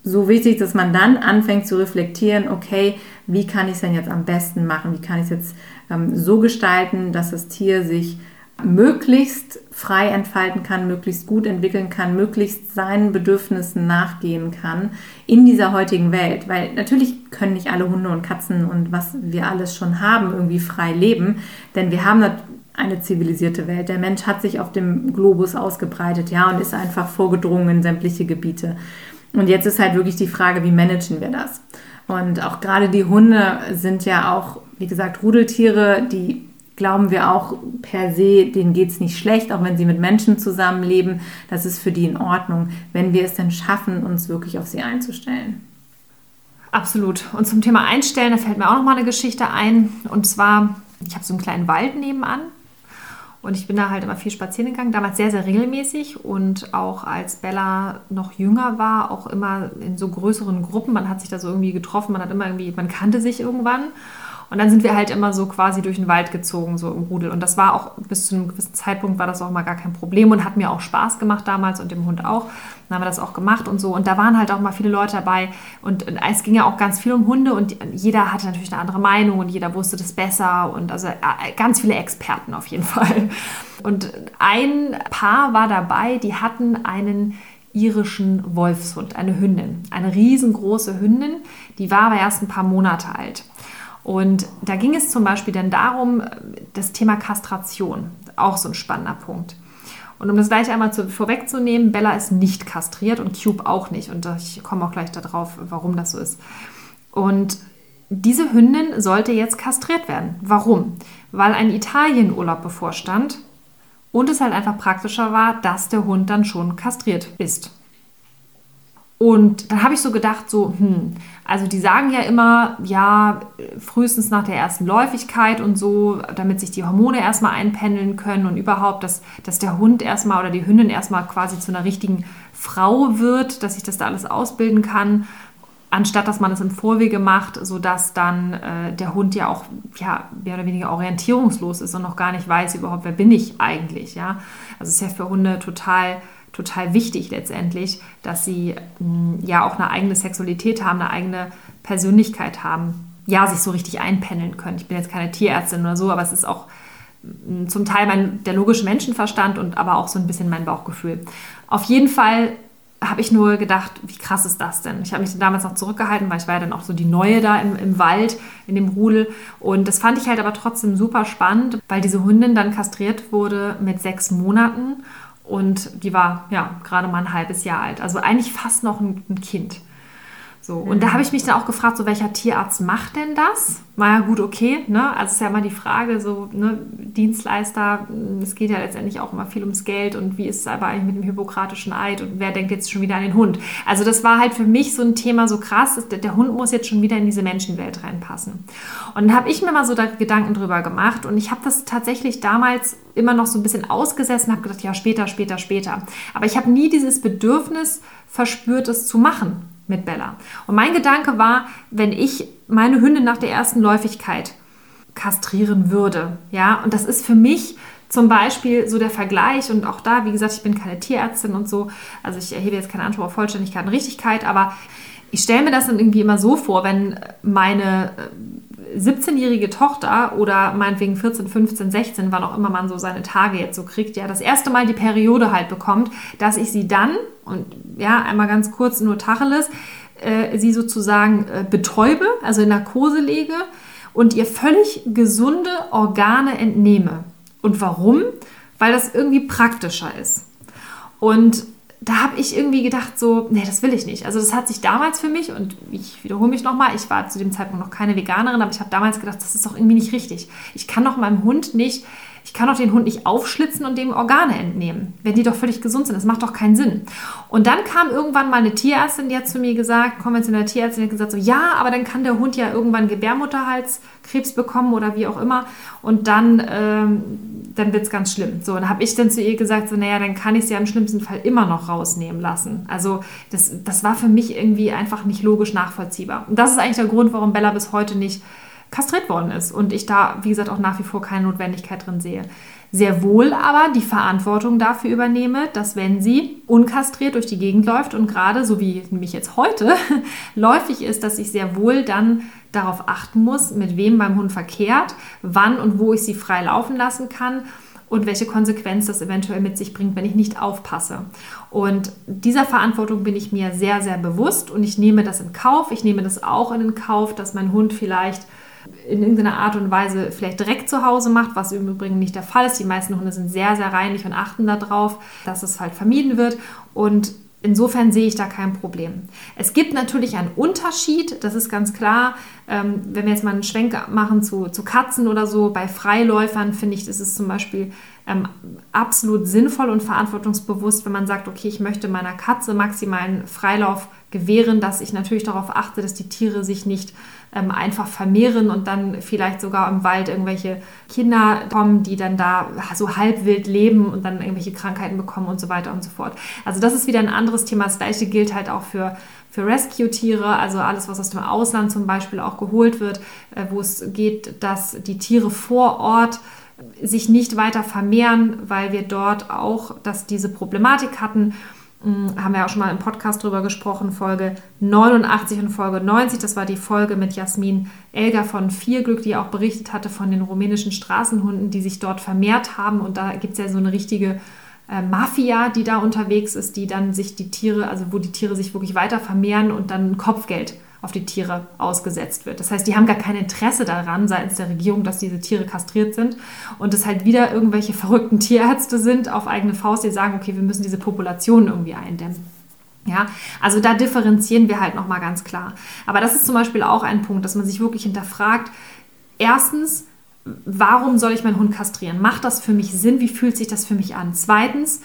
[SPEAKER 2] so wichtig, dass man dann anfängt zu reflektieren, okay, wie kann ich es denn jetzt am besten machen? Wie kann ich es jetzt ähm, so gestalten, dass das Tier sich möglichst frei entfalten kann, möglichst gut entwickeln kann, möglichst seinen Bedürfnissen nachgehen kann in dieser heutigen Welt. Weil natürlich können nicht alle Hunde und Katzen und was wir alles schon haben irgendwie frei leben, denn wir haben eine zivilisierte Welt. Der Mensch hat sich auf dem Globus ausgebreitet, ja, und ist einfach vorgedrungen in sämtliche Gebiete. Und jetzt ist halt wirklich die Frage, wie managen wir das? Und auch gerade die Hunde sind ja auch, wie gesagt, Rudeltiere, die glauben wir auch per se, denen geht es nicht schlecht, auch wenn sie mit Menschen zusammenleben. Das ist für die in Ordnung, wenn wir es denn schaffen, uns wirklich auf sie einzustellen.
[SPEAKER 1] Absolut. Und zum Thema Einstellen, da fällt mir auch noch mal eine Geschichte ein. Und zwar, ich habe so einen kleinen Wald nebenan und ich bin da halt immer viel spazieren gegangen, damals sehr, sehr regelmäßig und auch als Bella noch jünger war, auch immer in so größeren Gruppen. Man hat sich da so irgendwie getroffen, man hat immer irgendwie, man kannte sich irgendwann. Und dann sind wir halt immer so quasi durch den Wald gezogen, so im Rudel. Und das war auch bis zu einem gewissen Zeitpunkt war das auch mal gar kein Problem und hat mir auch Spaß gemacht damals und dem Hund auch. Dann haben wir das auch gemacht und so. Und da waren halt auch mal viele Leute dabei. Und es ging ja auch ganz viel um Hunde und jeder hatte natürlich eine andere Meinung und jeder wusste das besser. Und also äh, ganz viele Experten auf jeden Fall. Und ein Paar war dabei, die hatten einen irischen Wolfshund, eine Hündin, eine riesengroße Hündin, die war aber erst ein paar Monate alt. Und da ging es zum Beispiel dann darum, das Thema Kastration, auch so ein spannender Punkt. Und um das gleich einmal zu, vorwegzunehmen, Bella ist nicht kastriert und Cube auch nicht. Und ich komme auch gleich darauf, warum das so ist. Und diese Hündin sollte jetzt kastriert werden. Warum? Weil ein Italienurlaub bevorstand und es halt einfach praktischer war, dass der Hund dann schon kastriert ist. Und dann habe ich so gedacht, so, hm, also die sagen ja immer, ja, frühestens nach der ersten Läufigkeit und so, damit sich die Hormone erstmal einpendeln können und überhaupt, dass, dass der Hund erstmal oder die Hündin erstmal quasi zu einer richtigen Frau wird, dass sich das da alles ausbilden kann, anstatt dass man es im Vorwege macht, sodass dann äh, der Hund ja auch ja, mehr oder weniger orientierungslos ist und noch gar nicht weiß überhaupt, wer bin ich eigentlich, ja. Also es ist ja für Hunde total total wichtig letztendlich, dass sie mh, ja auch eine eigene Sexualität haben, eine eigene Persönlichkeit haben, ja, sich so richtig einpendeln können. Ich bin jetzt keine Tierärztin oder so, aber es ist auch mh, zum Teil mein, der logische Menschenverstand und aber auch so ein bisschen mein Bauchgefühl. Auf jeden Fall habe ich nur gedacht, wie krass ist das denn? Ich habe mich damals noch zurückgehalten, weil ich war ja dann auch so die Neue da im, im Wald, in dem Rudel. Und das fand ich halt aber trotzdem super spannend, weil diese Hündin dann kastriert wurde mit sechs Monaten und die war ja gerade mal ein halbes Jahr alt. Also eigentlich fast noch ein, ein Kind. So, und da habe ich mich dann auch gefragt, so welcher Tierarzt macht denn das? War ja gut, okay, ne? Also ist ja immer die Frage, so, ne, Dienstleister, es geht ja letztendlich auch immer viel ums Geld und wie ist es aber eigentlich mit dem hippokratischen Eid und wer denkt jetzt schon wieder an den Hund? Also das war halt für mich so ein Thema so krass, der, der Hund muss jetzt schon wieder in diese Menschenwelt reinpassen. Und dann habe ich mir mal so da Gedanken drüber gemacht und ich habe das tatsächlich damals immer noch so ein bisschen ausgesessen, habe gedacht, ja, später, später, später. Aber ich habe nie dieses Bedürfnis verspürt, es zu machen mit Bella. Und mein Gedanke war, wenn ich meine Hündin nach der ersten Läufigkeit kastrieren würde, ja, und das ist für mich zum Beispiel so der Vergleich und auch da, wie gesagt, ich bin keine Tierärztin und so, also ich erhebe jetzt keinen Anspruch auf Vollständigkeit und Richtigkeit, aber ich stelle mir das dann irgendwie immer so vor, wenn meine 17-jährige Tochter oder meinetwegen 14, 15, 16, wann auch immer man so seine Tage jetzt so kriegt, ja, das erste Mal die Periode halt bekommt, dass ich sie dann, und ja, einmal ganz kurz nur Tacheles, äh, sie sozusagen äh, betäube, also in Narkose lege und ihr völlig gesunde Organe entnehme. Und warum? Weil das irgendwie praktischer ist. Und da habe ich irgendwie gedacht, so, nee, das will ich nicht. Also das hat sich damals für mich, und ich wiederhole mich nochmal, ich war zu dem Zeitpunkt noch keine Veganerin, aber ich habe damals gedacht, das ist doch irgendwie nicht richtig. Ich kann doch meinem Hund nicht ich kann doch den Hund nicht aufschlitzen und dem Organe entnehmen, wenn die doch völlig gesund sind. Das macht doch keinen Sinn. Und dann kam irgendwann mal eine Tierärztin, die hat zu mir gesagt, konventionelle Tierärztin, die hat gesagt, so, ja, aber dann kann der Hund ja irgendwann Gebärmutterhalskrebs bekommen oder wie auch immer. Und dann, ähm, dann wird es ganz schlimm. So, und habe ich dann zu ihr gesagt, so, naja, dann kann ich sie ja im schlimmsten Fall immer noch rausnehmen lassen. Also das, das war für mich irgendwie einfach nicht logisch nachvollziehbar. Und das ist eigentlich der Grund, warum Bella bis heute nicht kastriert worden ist und ich da, wie gesagt, auch nach wie vor keine Notwendigkeit drin sehe. Sehr wohl aber die Verantwortung dafür übernehme, dass wenn sie unkastriert durch die Gegend läuft und gerade, so wie nämlich jetzt heute, läufig ist, dass ich sehr wohl dann darauf achten muss, mit wem beim Hund verkehrt, wann und wo ich sie frei laufen lassen kann und welche Konsequenz das eventuell mit sich bringt, wenn ich nicht aufpasse. Und dieser Verantwortung bin ich mir sehr, sehr bewusst und ich nehme das in Kauf. Ich nehme das auch in den Kauf, dass mein Hund vielleicht in irgendeiner Art und Weise vielleicht direkt zu Hause macht, was im Übrigen nicht der Fall ist. Die meisten Hunde sind sehr, sehr reinlich und achten darauf, dass es halt vermieden wird. Und insofern sehe ich da kein Problem. Es gibt natürlich einen Unterschied, das ist ganz klar. Ähm, wenn wir jetzt mal einen Schwenk machen zu, zu Katzen oder so, bei Freiläufern finde ich, ist es zum Beispiel ähm, absolut sinnvoll und verantwortungsbewusst, wenn man sagt, okay, ich möchte meiner Katze maximalen Freilauf gewähren, dass ich natürlich darauf achte, dass die Tiere sich nicht ähm, einfach vermehren und dann vielleicht sogar im Wald irgendwelche Kinder kommen, die dann da so halbwild leben und dann irgendwelche Krankheiten bekommen und so weiter und so fort. Also das ist wieder ein anderes Thema. Das gleiche gilt halt auch für für Rescue-Tiere, also alles, was aus dem Ausland zum Beispiel auch geholt wird, äh, wo es geht, dass die Tiere vor Ort sich nicht weiter vermehren, weil wir dort auch, dass diese Problematik hatten, hm, haben wir auch schon mal im Podcast drüber gesprochen, Folge 89 und Folge 90. Das war die Folge mit Jasmin Elger von Vierglück, die auch berichtet hatte von den rumänischen Straßenhunden, die sich dort vermehrt haben. Und da gibt es ja so eine richtige äh, Mafia, die da unterwegs ist, die dann sich die Tiere, also wo die Tiere sich wirklich weiter vermehren und dann Kopfgeld auf die Tiere ausgesetzt wird. Das heißt, die haben gar kein Interesse daran seitens der Regierung, dass diese Tiere kastriert sind und es halt wieder irgendwelche verrückten Tierärzte sind auf eigene Faust, die sagen, okay, wir müssen diese Population irgendwie eindämmen. Ja, also da differenzieren wir halt nochmal ganz klar. Aber das ist zum Beispiel auch ein Punkt, dass man sich wirklich hinterfragt. Erstens, warum soll ich meinen Hund kastrieren? Macht das für mich Sinn? Wie fühlt sich das für mich an? Zweitens,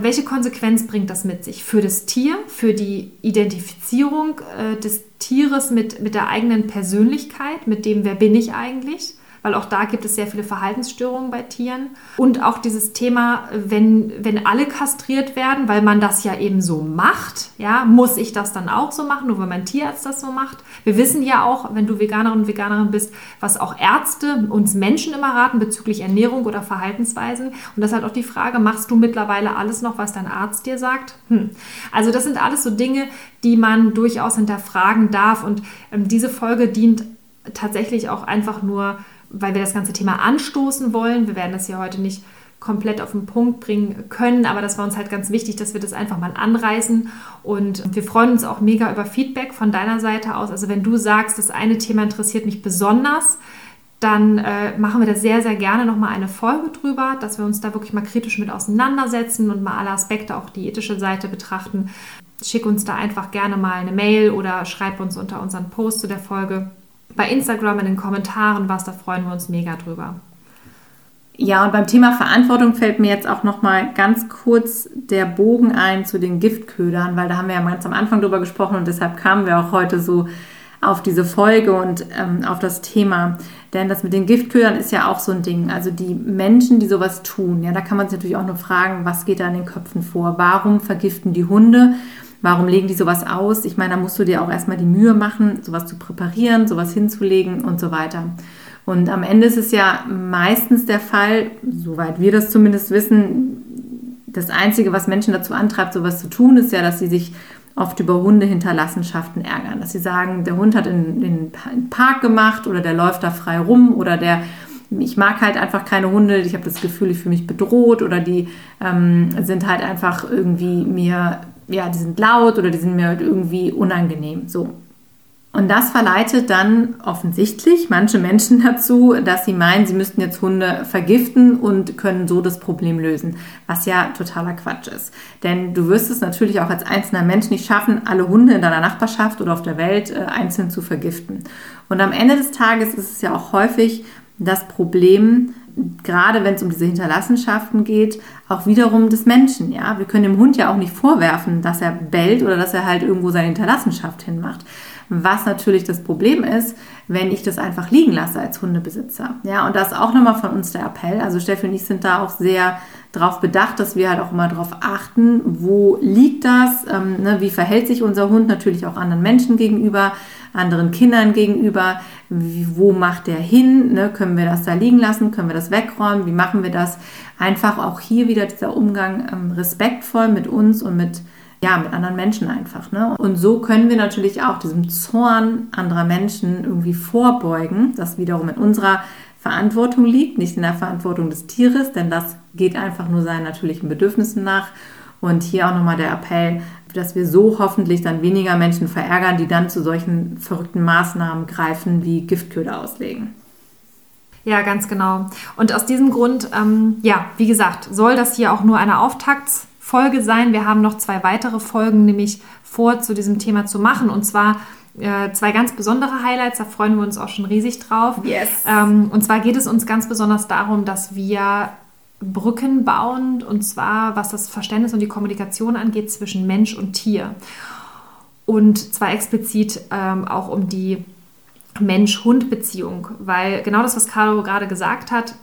[SPEAKER 1] welche Konsequenz bringt das mit sich? Für das Tier, für die Identifizierung äh, des Tieres mit, mit der eigenen Persönlichkeit, mit dem, wer bin ich eigentlich? Weil auch da gibt es sehr viele Verhaltensstörungen bei Tieren. Und auch dieses Thema, wenn, wenn alle kastriert werden, weil man das ja eben so macht, ja, muss ich das dann auch so machen, nur weil mein Tierarzt das so macht. Wir wissen ja auch, wenn du Veganerin und Veganerin bist, was auch Ärzte uns Menschen immer raten bezüglich Ernährung oder Verhaltensweisen. Und das ist halt auch die Frage, machst du mittlerweile alles noch, was dein Arzt dir sagt? Hm. Also das sind alles so Dinge, die man durchaus hinterfragen darf. Und ähm, diese Folge dient tatsächlich auch einfach nur weil wir das ganze Thema anstoßen wollen. Wir werden das hier heute nicht komplett auf den Punkt bringen können, aber das war uns halt ganz wichtig, dass wir das einfach mal anreißen und wir freuen uns auch mega über Feedback von deiner Seite aus. Also wenn du sagst, das eine Thema interessiert mich besonders, dann äh, machen wir da sehr, sehr gerne nochmal eine Folge drüber, dass wir uns da wirklich mal kritisch mit auseinandersetzen und mal alle Aspekte, auch die ethische Seite betrachten. Schick uns da einfach gerne mal eine Mail oder schreib uns unter unseren Post zu der Folge bei Instagram in den Kommentaren was, da freuen wir uns mega drüber.
[SPEAKER 2] Ja, und beim Thema Verantwortung fällt mir jetzt auch noch mal ganz kurz der Bogen ein zu den Giftködern, weil da haben wir ja ganz am Anfang drüber gesprochen und deshalb kamen wir auch heute so auf diese Folge und ähm, auf das Thema. Denn das mit den Giftködern ist ja auch so ein Ding. Also die Menschen, die sowas tun, ja, da kann man sich natürlich auch nur fragen, was geht da in den Köpfen vor? Warum vergiften die Hunde? Warum legen die sowas aus? Ich meine, da musst du dir auch erstmal die Mühe machen, sowas zu präparieren, sowas hinzulegen und so weiter. Und am Ende ist es ja meistens der Fall, soweit wir das zumindest wissen, das Einzige, was Menschen dazu antreibt, sowas zu tun, ist ja, dass sie sich oft über Hundehinterlassenschaften ärgern. Dass sie sagen, der Hund hat in den Park gemacht oder der läuft da frei rum oder der ich mag halt einfach keine Hunde, ich habe das Gefühl, ich fühle mich bedroht oder die ähm, sind halt einfach irgendwie mir ja, die sind laut oder die sind mir halt irgendwie unangenehm. So. Und das verleitet dann offensichtlich manche Menschen dazu, dass sie meinen, sie müssten jetzt Hunde vergiften und können so das Problem lösen, was ja totaler Quatsch ist. Denn du wirst es natürlich auch als einzelner Mensch nicht schaffen, alle Hunde in deiner Nachbarschaft oder auf der Welt äh, einzeln zu vergiften. Und am Ende des Tages ist es ja auch häufig das Problem, gerade wenn es um diese Hinterlassenschaften geht, auch wiederum des Menschen. Ja, wir können dem Hund ja auch nicht vorwerfen, dass er bellt oder dass er halt irgendwo seine Hinterlassenschaft hinmacht. Was natürlich das Problem ist, wenn ich das einfach liegen lasse als Hundebesitzer. Ja, und das ist auch nochmal von uns der Appell. Also Steffi und ich sind da auch sehr darauf bedacht, dass wir halt auch immer darauf achten, wo liegt das, ähm, ne, wie verhält sich unser Hund natürlich auch anderen Menschen gegenüber, anderen Kindern gegenüber, wie, wo macht der hin, ne, können wir das da liegen lassen, können wir das wegräumen, wie machen wir das? Einfach auch hier wieder dieser Umgang ähm, respektvoll mit uns und mit ja, mit anderen Menschen einfach. Ne? Und so können wir natürlich auch diesem Zorn anderer Menschen irgendwie vorbeugen, das wiederum in unserer Verantwortung liegt, nicht in der Verantwortung des Tieres, denn das geht einfach nur seinen natürlichen Bedürfnissen nach. Und hier auch nochmal der Appell, dass wir so hoffentlich dann weniger Menschen verärgern, die dann zu solchen verrückten Maßnahmen greifen, wie Giftköder auslegen.
[SPEAKER 1] Ja, ganz genau. Und aus diesem Grund, ähm, ja, wie gesagt, soll das hier auch nur eine Auftakts- Folge sein. Wir haben noch zwei weitere Folgen nämlich vor, zu diesem Thema zu machen. Und zwar äh, zwei ganz besondere Highlights, da freuen wir uns auch schon riesig drauf.
[SPEAKER 2] Yes.
[SPEAKER 1] Ähm, und zwar geht es uns ganz besonders darum, dass wir Brücken bauen, und zwar was das Verständnis und die Kommunikation angeht zwischen Mensch und Tier. Und zwar explizit ähm, auch um die Mensch-Hund-Beziehung, weil genau das, was Caro gerade gesagt hat,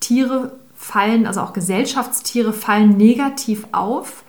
[SPEAKER 1] Tiere fallen, also auch Gesellschaftstiere fallen negativ auf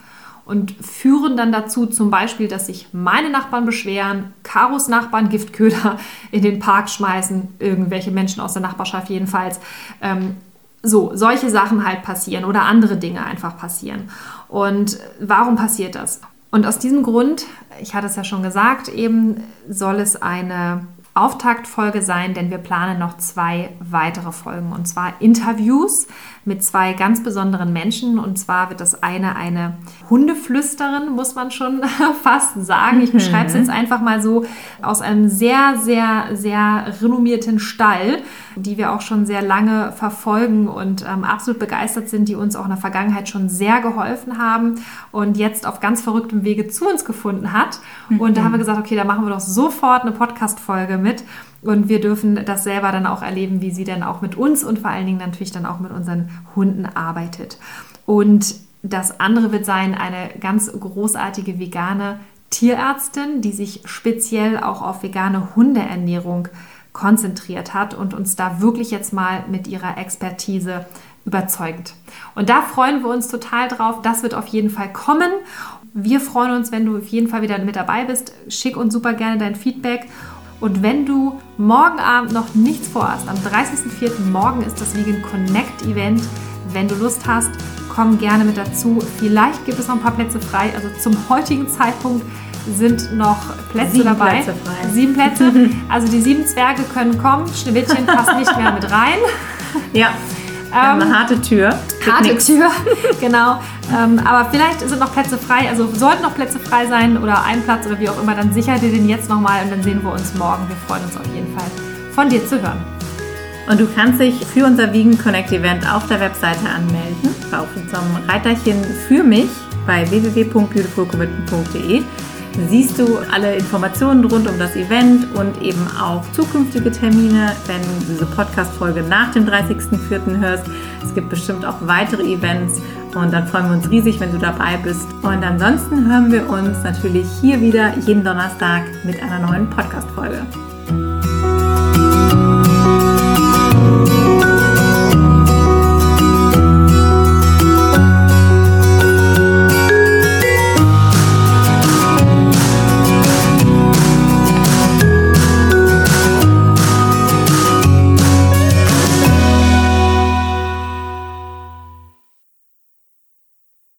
[SPEAKER 1] und führen dann dazu zum Beispiel, dass sich meine Nachbarn beschweren, Karos Nachbarn Giftköder in den Park schmeißen, irgendwelche Menschen aus der Nachbarschaft jedenfalls. Ähm, so, solche Sachen halt passieren oder andere Dinge einfach passieren. Und warum passiert das? Und aus diesem Grund, ich hatte es ja schon gesagt, eben soll es eine Auftaktfolge sein, denn wir planen noch zwei weitere Folgen und zwar Interviews mit zwei ganz besonderen Menschen. Und zwar wird das eine eine Hundeflüsterin, muss man schon fast sagen. Ich beschreibe es mhm. jetzt einfach mal so aus einem sehr, sehr, sehr renommierten Stall, die wir auch schon sehr lange verfolgen und ähm, absolut begeistert sind, die uns auch in der Vergangenheit schon sehr geholfen haben und jetzt auf ganz verrücktem Wege zu uns gefunden hat. Und da haben wir mhm. gesagt, okay, da machen wir doch sofort eine Podcast-Folge mit. Und wir dürfen das selber dann auch erleben, wie sie dann auch mit uns und vor allen Dingen natürlich dann auch mit unseren Hunden arbeitet. Und das andere wird sein, eine ganz großartige vegane Tierärztin, die sich speziell auch auf vegane Hundeernährung konzentriert hat und uns da wirklich jetzt mal mit ihrer Expertise überzeugt. Und da freuen wir uns total drauf. Das wird auf jeden Fall kommen. Wir freuen uns, wenn du auf jeden Fall wieder mit dabei bist. Schick uns super gerne dein Feedback und wenn du morgen Abend noch nichts vorhast, am 30.04. morgen ist das Vegan Connect Event. Wenn du Lust hast, komm gerne mit dazu. Vielleicht gibt es noch ein paar Plätze frei. Also zum heutigen Zeitpunkt sind noch Plätze
[SPEAKER 2] sieben
[SPEAKER 1] dabei.
[SPEAKER 2] Plätze frei.
[SPEAKER 1] Sieben Plätze. Also die sieben Zwerge können kommen. Schneewittchen passt nicht mehr mit rein.
[SPEAKER 2] Ja. Ähm, eine harte Tür.
[SPEAKER 1] Harte Tür, genau. Ähm, aber vielleicht sind noch Plätze frei, also sollten noch Plätze frei sein oder ein Platz oder wie auch immer, dann sicher dir den jetzt nochmal und dann sehen wir uns morgen. Wir freuen uns auf jeden Fall, von dir zu hören.
[SPEAKER 2] Und du kannst dich für unser Vegan Connect Event auf der Webseite anmelden, auf unserem Reiterchen für mich bei www.beautifulcommitment.de siehst du alle Informationen rund um das Event und eben auch zukünftige Termine, wenn du diese Podcast-Folge nach dem 30.04. hörst. Es gibt bestimmt auch weitere Events und dann freuen wir uns riesig, wenn du dabei bist. Und ansonsten hören wir uns natürlich hier wieder jeden Donnerstag mit einer neuen Podcast-Folge.